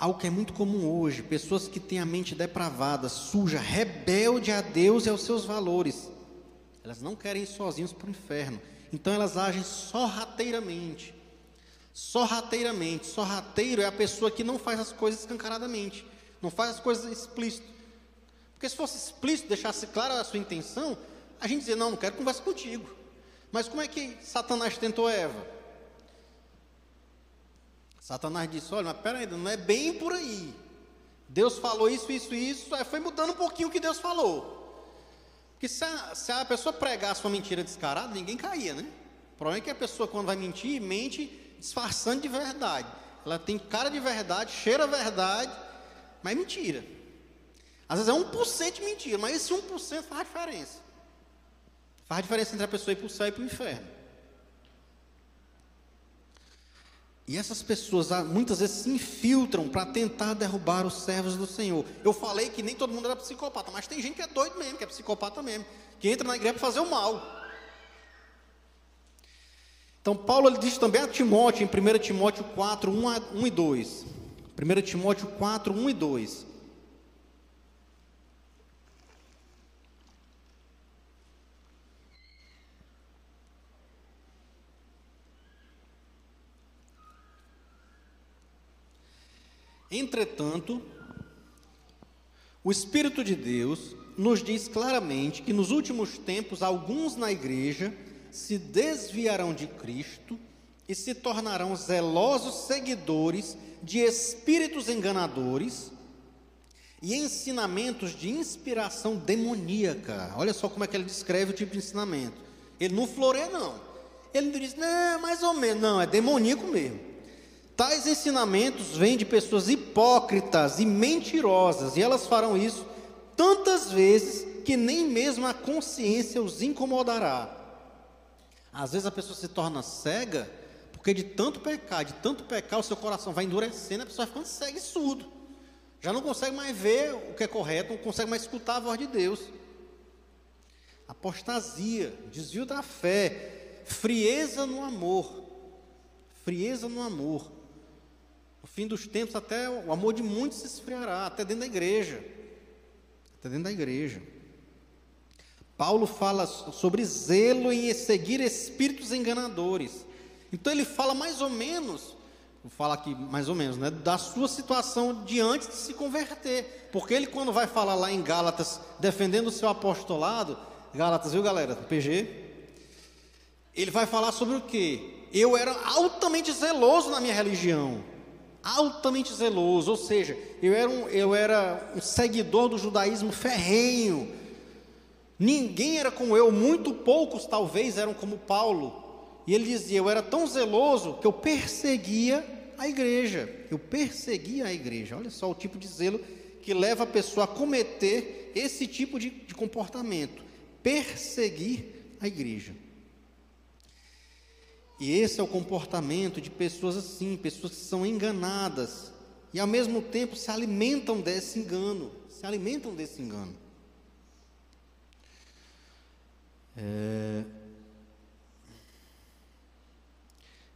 Algo que é muito comum hoje, pessoas que têm a mente depravada, suja, rebelde a Deus e aos seus valores. Elas não querem ir sozinhos para o inferno. Então elas agem sorrateiramente. Sorrateiramente. Sorrateiro é a pessoa que não faz as coisas escancaradamente. Não faz as coisas explícito. Porque se fosse explícito, deixasse clara a sua intenção, a gente dizia, não, não quero conversa contigo. Mas como é que Satanás tentou Eva? Satanás disse, olha, mas peraí, não é bem por aí. Deus falou isso, isso, isso, aí foi mudando um pouquinho o que Deus falou. Porque se a, se a pessoa pregasse uma mentira descarada, ninguém caía, né? O problema é que a pessoa, quando vai mentir, mente disfarçando de verdade. Ela tem cara de verdade, cheira a verdade, mas é mentira. Às vezes é 1% de mentira, mas esse 1% faz diferença. Faz diferença entre a pessoa ir para o céu e para o inferno. E essas pessoas ah, muitas vezes se infiltram para tentar derrubar os servos do Senhor. Eu falei que nem todo mundo era psicopata, mas tem gente que é doido mesmo, que é psicopata mesmo, que entra na igreja para fazer o mal. Então, Paulo ele diz também a Timóteo, em 1 Timóteo 4, 1, a, 1 e 2. 1 Timóteo 4, 1 e 2. Entretanto, o Espírito de Deus nos diz claramente que nos últimos tempos alguns na igreja se desviarão de Cristo e se tornarão zelosos seguidores de espíritos enganadores e ensinamentos de inspiração demoníaca. Olha só como é que ele descreve o tipo de ensinamento. Ele não floreia, não. Ele não diz, não, mais ou menos. Não, é demoníaco mesmo. Tais ensinamentos vêm de pessoas hipócritas e mentirosas, e elas farão isso tantas vezes que nem mesmo a consciência os incomodará. Às vezes a pessoa se torna cega, porque de tanto pecar, de tanto pecar, o seu coração vai endurecendo, a pessoa vai ficando cega e surdo. Já não consegue mais ver o que é correto, não consegue mais escutar a voz de Deus. Apostasia, desvio da fé, frieza no amor. Frieza no amor. Fim dos tempos, até o amor de muitos se esfriará, até dentro da igreja. Até dentro da igreja. Paulo fala sobre zelo em seguir espíritos enganadores. Então ele fala mais ou menos, vou falar aqui mais ou menos, né, da sua situação de antes de se converter. Porque ele quando vai falar lá em Gálatas, defendendo o seu apostolado, Gálatas, viu galera, PG? Ele vai falar sobre o que? Eu era altamente zeloso na minha religião. Altamente zeloso, ou seja, eu era um, eu era um seguidor do judaísmo ferrenho, Ninguém era como eu, muito poucos talvez eram como Paulo. E ele dizia: Eu era tão zeloso que eu perseguia a igreja. Eu perseguia a igreja. Olha só o tipo de zelo que leva a pessoa a cometer esse tipo de, de comportamento: perseguir a igreja. E esse é o comportamento de pessoas assim, pessoas que são enganadas e ao mesmo tempo se alimentam desse engano, se alimentam desse engano. É,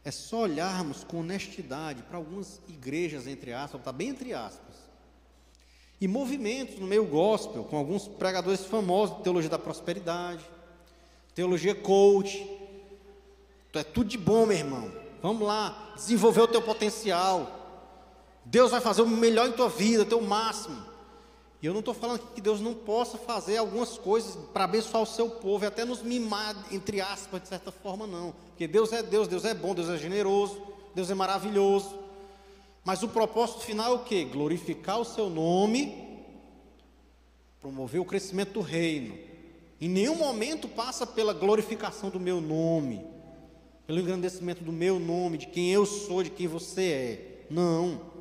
é só olharmos com honestidade para algumas igrejas, entre aspas, está bem entre aspas, e movimentos no meio gospel, com alguns pregadores famosos de teologia da prosperidade, teologia coach. Então é tudo de bom, meu irmão. Vamos lá, desenvolver o teu potencial. Deus vai fazer o melhor em tua vida, o teu máximo. E eu não estou falando que Deus não possa fazer algumas coisas para abençoar o seu povo e até nos mimar, entre aspas, de certa forma, não. Porque Deus é Deus, Deus é bom, Deus é generoso, Deus é maravilhoso. Mas o propósito final é o que? Glorificar o seu nome, promover o crescimento do reino. Em nenhum momento passa pela glorificação do meu nome, pelo engrandecimento do meu nome, de quem eu sou, de quem você é. Não.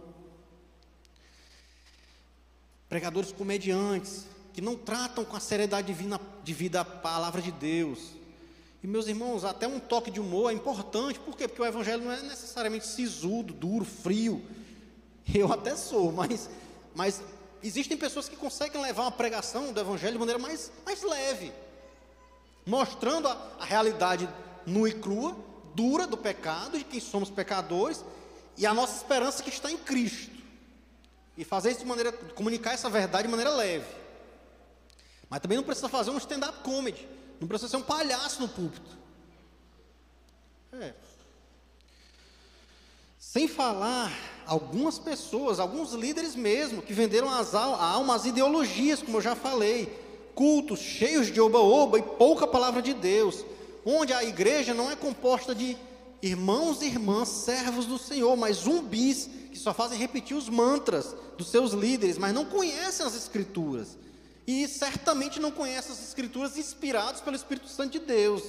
pregadores comediantes, que não tratam com a seriedade divina de vida a palavra de Deus. E meus irmãos, até um toque de humor é importante, por quê? Porque o evangelho não é necessariamente sisudo, duro, frio. Eu até sou, mas, mas existem pessoas que conseguem levar uma pregação do evangelho de maneira mais, mais leve, mostrando a, a realidade nua e crua, dura do pecado, de quem somos pecadores, e a nossa esperança que está em Cristo. E fazer isso de maneira, comunicar essa verdade de maneira leve. Mas também não precisa fazer um stand-up comedy. Não precisa ser um palhaço no púlpito. É. Sem falar algumas pessoas, alguns líderes mesmo, que venderam as almas, ideologias, como eu já falei, cultos cheios de oba-oba e pouca palavra de Deus, onde a igreja não é composta de irmãos e irmãs, servos do Senhor, mas zumbis que só fazem repetir os mantras dos seus líderes, mas não conhecem as Escrituras. E certamente não conhecem as Escrituras inspiradas pelo Espírito Santo de Deus.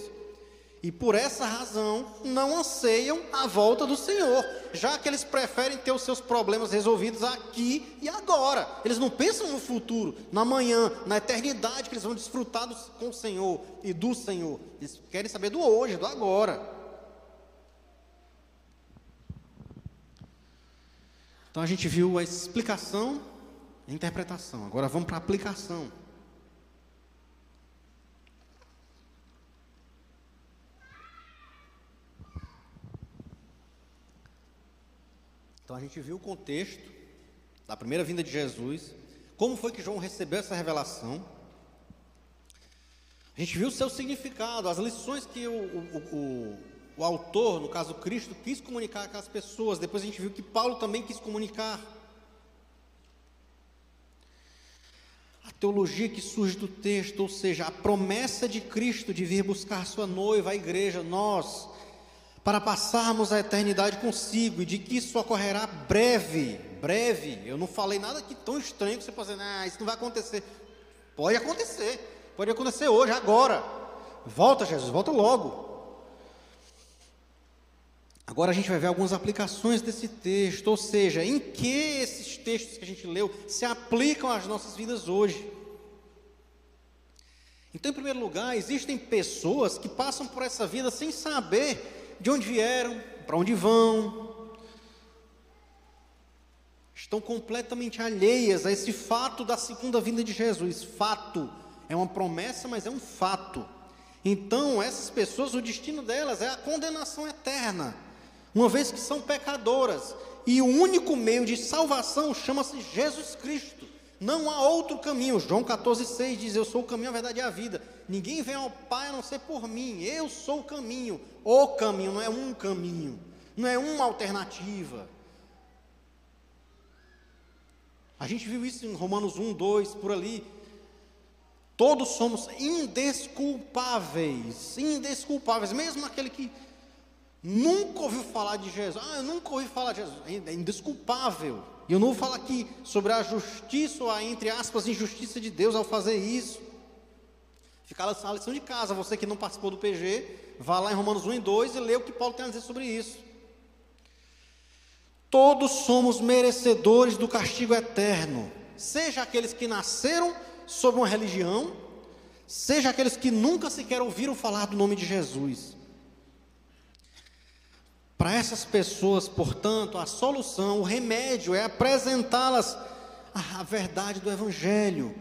E por essa razão não anseiam a volta do Senhor, já que eles preferem ter os seus problemas resolvidos aqui e agora. Eles não pensam no futuro, na manhã, na eternidade que eles vão desfrutar com o Senhor e do Senhor. Eles querem saber do hoje, do agora. Então a gente viu a explicação a interpretação. Agora vamos para a aplicação. Então a gente viu o contexto da primeira vinda de Jesus, como foi que João recebeu essa revelação. A gente viu o seu significado, as lições que o, o, o, o autor, no caso Cristo, quis comunicar àquelas pessoas. Depois a gente viu que Paulo também quis comunicar. A teologia que surge do texto, ou seja, a promessa de Cristo de vir buscar sua noiva, a igreja, nós, para passarmos a eternidade consigo e de que isso ocorrerá breve, breve. Eu não falei nada aqui tão estranho que você pode dizer, ah, isso não vai acontecer. Pode acontecer, pode acontecer hoje, agora. Volta, Jesus, volta logo. Agora a gente vai ver algumas aplicações desse texto, ou seja, em que esses textos que a gente leu se aplicam às nossas vidas hoje. Então, em primeiro lugar, existem pessoas que passam por essa vida sem saber de onde vieram, para onde vão. Estão completamente alheias a esse fato da segunda vinda de Jesus. Fato. É uma promessa, mas é um fato. Então, essas pessoas, o destino delas é a condenação eterna, uma vez que são pecadoras. E o único meio de salvação chama-se Jesus Cristo. Não há outro caminho. João 14,6 diz: Eu sou o caminho, a verdade e a vida. Ninguém vem ao Pai a não ser por mim. Eu sou o caminho. O caminho, não é um caminho. Não é uma alternativa. A gente viu isso em Romanos 1, 2, por ali. Todos somos indesculpáveis. Indesculpáveis. Mesmo aquele que nunca ouviu falar de Jesus. Ah, eu nunca ouvi falar de Jesus. É indesculpável. E eu não vou falar aqui sobre a justiça ou a, entre aspas, injustiça de Deus ao fazer isso. Fica lá a lição de casa, você que não participou do PG, vá lá em Romanos 1 e 2 e lê o que Paulo tem a dizer sobre isso. Todos somos merecedores do castigo eterno, seja aqueles que nasceram sob uma religião, seja aqueles que nunca sequer ouviram falar do nome de Jesus. Para essas pessoas, portanto, a solução, o remédio é apresentá-las a verdade do Evangelho,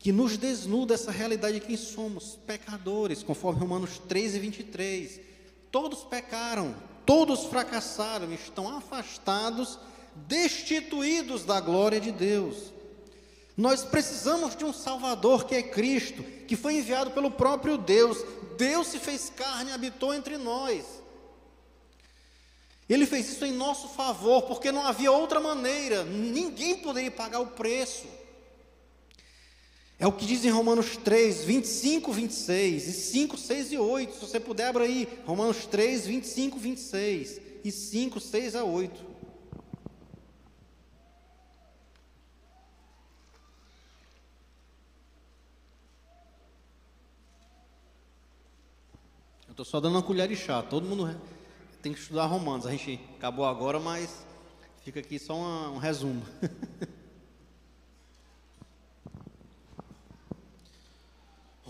que nos desnuda essa realidade de quem somos, pecadores, conforme Romanos 13, 23. Todos pecaram, todos fracassaram, estão afastados, destituídos da glória de Deus. Nós precisamos de um Salvador que é Cristo, que foi enviado pelo próprio Deus. Deus se fez carne e habitou entre nós. Ele fez isso em nosso favor, porque não havia outra maneira, ninguém poderia pagar o preço. É o que diz em Romanos 3, 25, 26, e 5, 6 e 8. Se você puder, abra aí, Romanos 3, 25, 26, e 5, 6 a 8. Eu estou só dando uma colher de chá, todo mundo tem que estudar Romanos. A gente acabou agora, mas fica aqui só uma, um resumo. (laughs)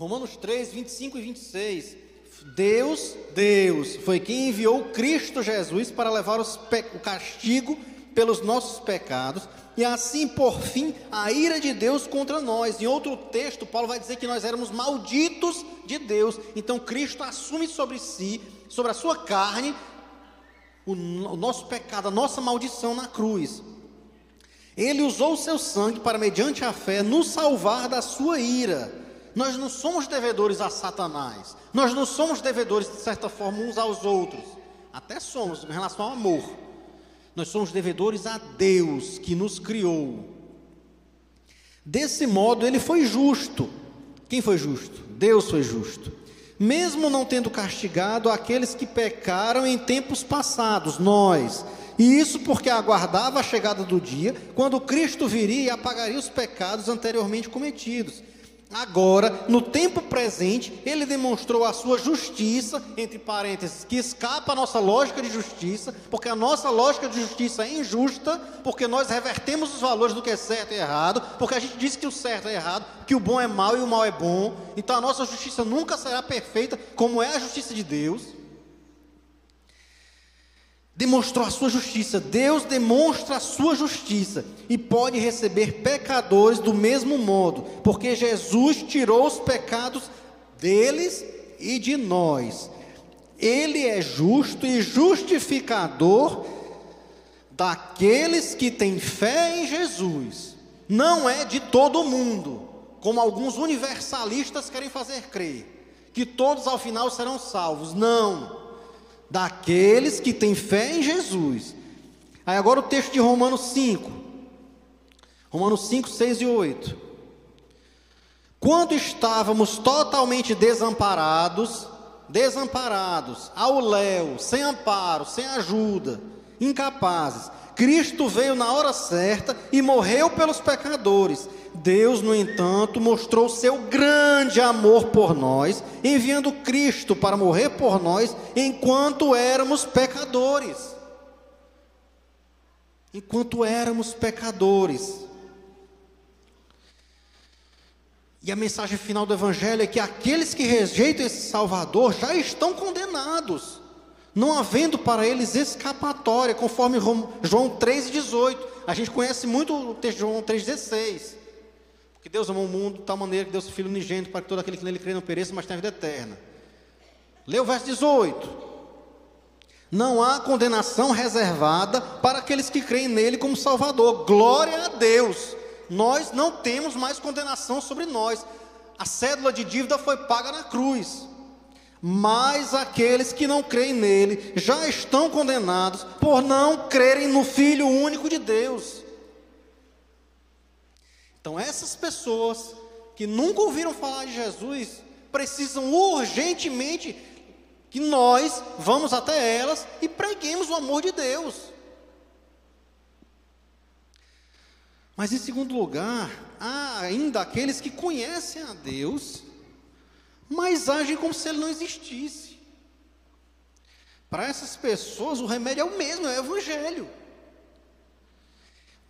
Romanos 3, 25 e 26. Deus, Deus, foi quem enviou Cristo Jesus para levar o castigo pelos nossos pecados e assim por fim a ira de Deus contra nós. Em outro texto, Paulo vai dizer que nós éramos malditos de Deus. Então Cristo assume sobre si, sobre a sua carne, o, o nosso pecado, a nossa maldição na cruz. Ele usou o seu sangue para, mediante a fé, nos salvar da sua ira. Nós não somos devedores a Satanás. Nós não somos devedores, de certa forma, uns aos outros. Até somos, em relação ao amor. Nós somos devedores a Deus que nos criou. Desse modo, ele foi justo. Quem foi justo? Deus foi justo. Mesmo não tendo castigado aqueles que pecaram em tempos passados, nós. E isso porque aguardava a chegada do dia, quando Cristo viria e apagaria os pecados anteriormente cometidos. Agora, no tempo presente, ele demonstrou a sua justiça, entre parênteses, que escapa a nossa lógica de justiça, porque a nossa lógica de justiça é injusta, porque nós revertemos os valores do que é certo e errado, porque a gente diz que o certo é errado, que o bom é mal e o mal é bom. Então a nossa justiça nunca será perfeita, como é a justiça de Deus demonstrou a sua justiça. Deus demonstra a sua justiça e pode receber pecadores do mesmo modo, porque Jesus tirou os pecados deles e de nós. Ele é justo e justificador daqueles que têm fé em Jesus. Não é de todo mundo, como alguns universalistas querem fazer crer, que todos ao final serão salvos. Não daqueles que têm fé em Jesus. Aí agora o texto de Romanos 5. Romanos 5, 6 e 8. Quando estávamos totalmente desamparados, desamparados, ao léu, sem amparo, sem ajuda, incapazes, Cristo veio na hora certa e morreu pelos pecadores. Deus, no entanto, mostrou seu grande amor por nós, enviando Cristo para morrer por nós enquanto éramos pecadores. Enquanto éramos pecadores. E a mensagem final do Evangelho é que aqueles que rejeitam esse Salvador já estão condenados, não havendo para eles escapatória, conforme João 3,18. A gente conhece muito o texto de João 3,16. Porque Deus amou o mundo de tal maneira que Deus o Filho unigênito para que todo aquele que nele crê não pereça, mas tenha vida eterna. Lê o verso 18. Não há condenação reservada para aqueles que creem nele como Salvador. Glória a Deus. Nós não temos mais condenação sobre nós. A cédula de dívida foi paga na cruz. Mas aqueles que não creem nele já estão condenados por não crerem no Filho único de Deus. Então, essas pessoas que nunca ouviram falar de Jesus precisam urgentemente que nós vamos até elas e preguemos o amor de Deus. Mas em segundo lugar, há ainda aqueles que conhecem a Deus, mas agem como se ele não existisse. Para essas pessoas, o remédio é o mesmo, é o Evangelho.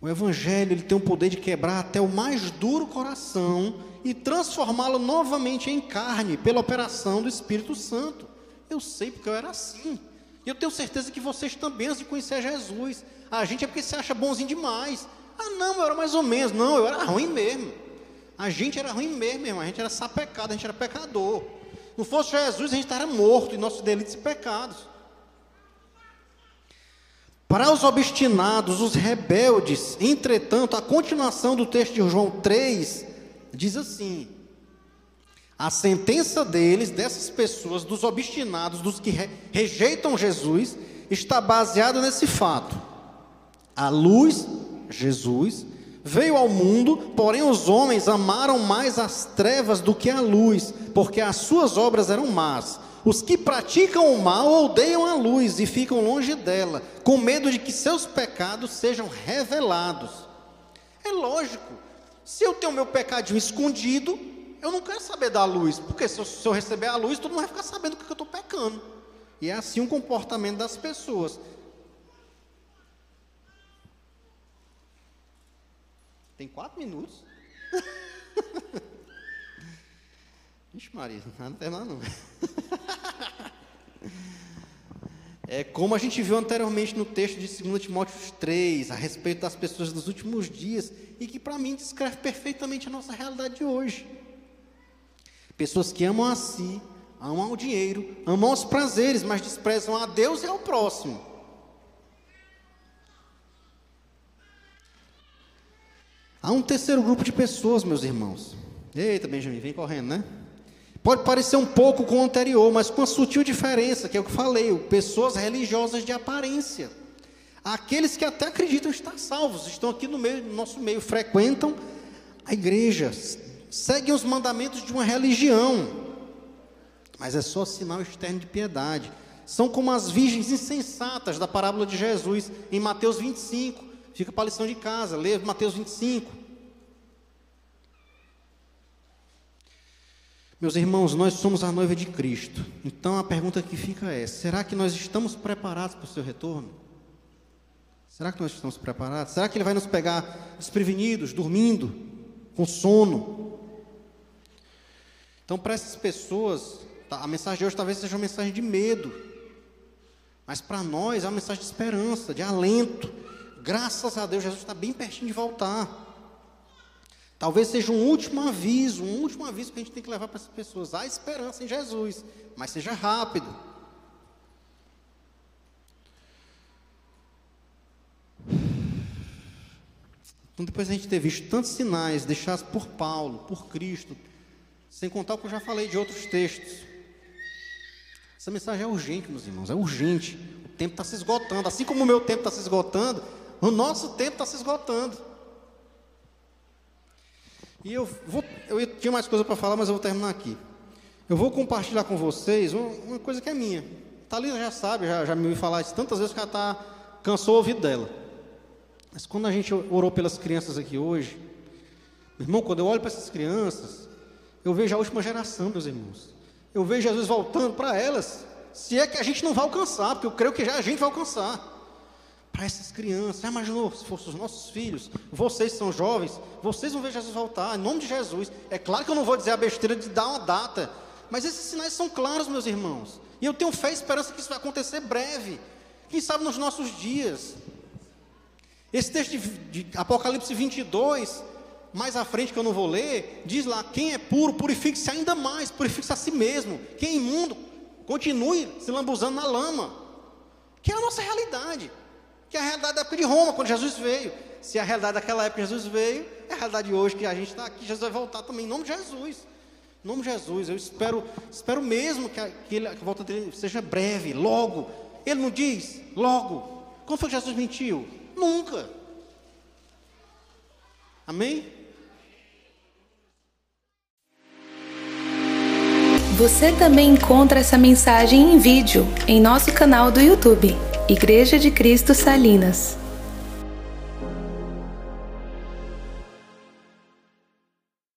O Evangelho ele tem o poder de quebrar até o mais duro coração e transformá-lo novamente em carne pela operação do Espírito Santo. Eu sei porque eu era assim. E eu tenho certeza que vocês também, antes de conhecer Jesus, a gente é porque se acha bonzinho demais. Ah, não, eu era mais ou menos. Não, eu era ruim mesmo. A gente era ruim mesmo, irmão. A gente era sapecado, a gente era pecador. Não fosse Jesus, a gente estaria morto em nossos delitos e pecados. Para os obstinados, os rebeldes, entretanto, a continuação do texto de João 3 diz assim: a sentença deles, dessas pessoas, dos obstinados, dos que re rejeitam Jesus, está baseada nesse fato. A luz, Jesus, veio ao mundo, porém os homens amaram mais as trevas do que a luz, porque as suas obras eram más. Os que praticam o mal odeiam a luz e ficam longe dela, com medo de que seus pecados sejam revelados. É lógico, se eu tenho meu pecadinho escondido, eu não quero saber da luz, porque se eu, se eu receber a luz, todo mundo vai ficar sabendo que eu estou pecando. E é assim o comportamento das pessoas. Tem quatro minutos. (laughs) Vixe, Maria, (laughs) não tem nada não. É como a gente viu anteriormente no texto de 2 Timóteo 3, a respeito das pessoas dos últimos dias, e que para mim descreve perfeitamente a nossa realidade de hoje. Pessoas que amam a si, amam o dinheiro, amam os prazeres, mas desprezam a Deus e ao próximo. Há um terceiro grupo de pessoas, meus irmãos. Eita, Benjamin, vem correndo, né? Pode parecer um pouco com o anterior, mas com uma sutil diferença, que é o que eu falei, pessoas religiosas de aparência. Aqueles que até acreditam estar salvos, estão aqui no, meio, no nosso meio, frequentam a igreja, seguem os mandamentos de uma religião, mas é só sinal externo de piedade. São como as virgens insensatas da parábola de Jesus em Mateus 25. Fica para a lição de casa, lê Mateus 25. Meus irmãos, nós somos a noiva de Cristo. Então a pergunta que fica é: será que nós estamos preparados para o seu retorno? Será que nós estamos preparados? Será que ele vai nos pegar desprevenidos, dormindo, com sono? Então, para essas pessoas, tá, a mensagem de hoje talvez seja uma mensagem de medo, mas para nós é uma mensagem de esperança, de alento. Graças a Deus, Jesus está bem pertinho de voltar. Talvez seja um último aviso, um último aviso que a gente tem que levar para essas pessoas. Há esperança em Jesus, mas seja rápido. Então, depois de a gente ter visto tantos sinais deixados por Paulo, por Cristo, sem contar o que eu já falei de outros textos, essa mensagem é urgente, meus irmãos, é urgente. O tempo está se esgotando, assim como o meu tempo está se esgotando, o nosso tempo está se esgotando. E eu vou, eu tinha mais coisa para falar, mas eu vou terminar aqui. Eu vou compartilhar com vocês uma, uma coisa que é minha. Thalina já sabe, já, já me ouviu falar isso tantas vezes que ela tá, cansou o ouvido dela. Mas quando a gente orou pelas crianças aqui hoje, meu irmão, quando eu olho para essas crianças, eu vejo a última geração, meus irmãos. Eu vejo Jesus voltando para elas. Se é que a gente não vai alcançar, porque eu creio que já a gente vai alcançar para essas crianças. Já imaginou se fossem os nossos filhos? Vocês são jovens, vocês vão ver Jesus voltar, em nome de Jesus. É claro que eu não vou dizer a besteira de dar uma data, mas esses sinais são claros, meus irmãos. E eu tenho fé e esperança que isso vai acontecer breve. Quem sabe nos nossos dias. Esse texto de, de Apocalipse 22, mais à frente que eu não vou ler, diz lá: quem é puro, purifique-se ainda mais, purifique-se a si mesmo. Quem é imundo, continue se lambuzando na lama. Que é a nossa realidade que é a realidade da época de Roma, quando Jesus veio. Se a realidade daquela época Jesus veio, é a realidade de hoje que a gente está aqui, Jesus vai voltar também, em nome de Jesus. Em nome de Jesus, eu espero, espero mesmo que a, que, ele, a volta dele seja breve, logo. Ele não diz, logo. Quando foi que Jesus mentiu? Nunca. Amém? Você também encontra essa mensagem em vídeo em nosso canal do YouTube. Igreja de Cristo Salinas.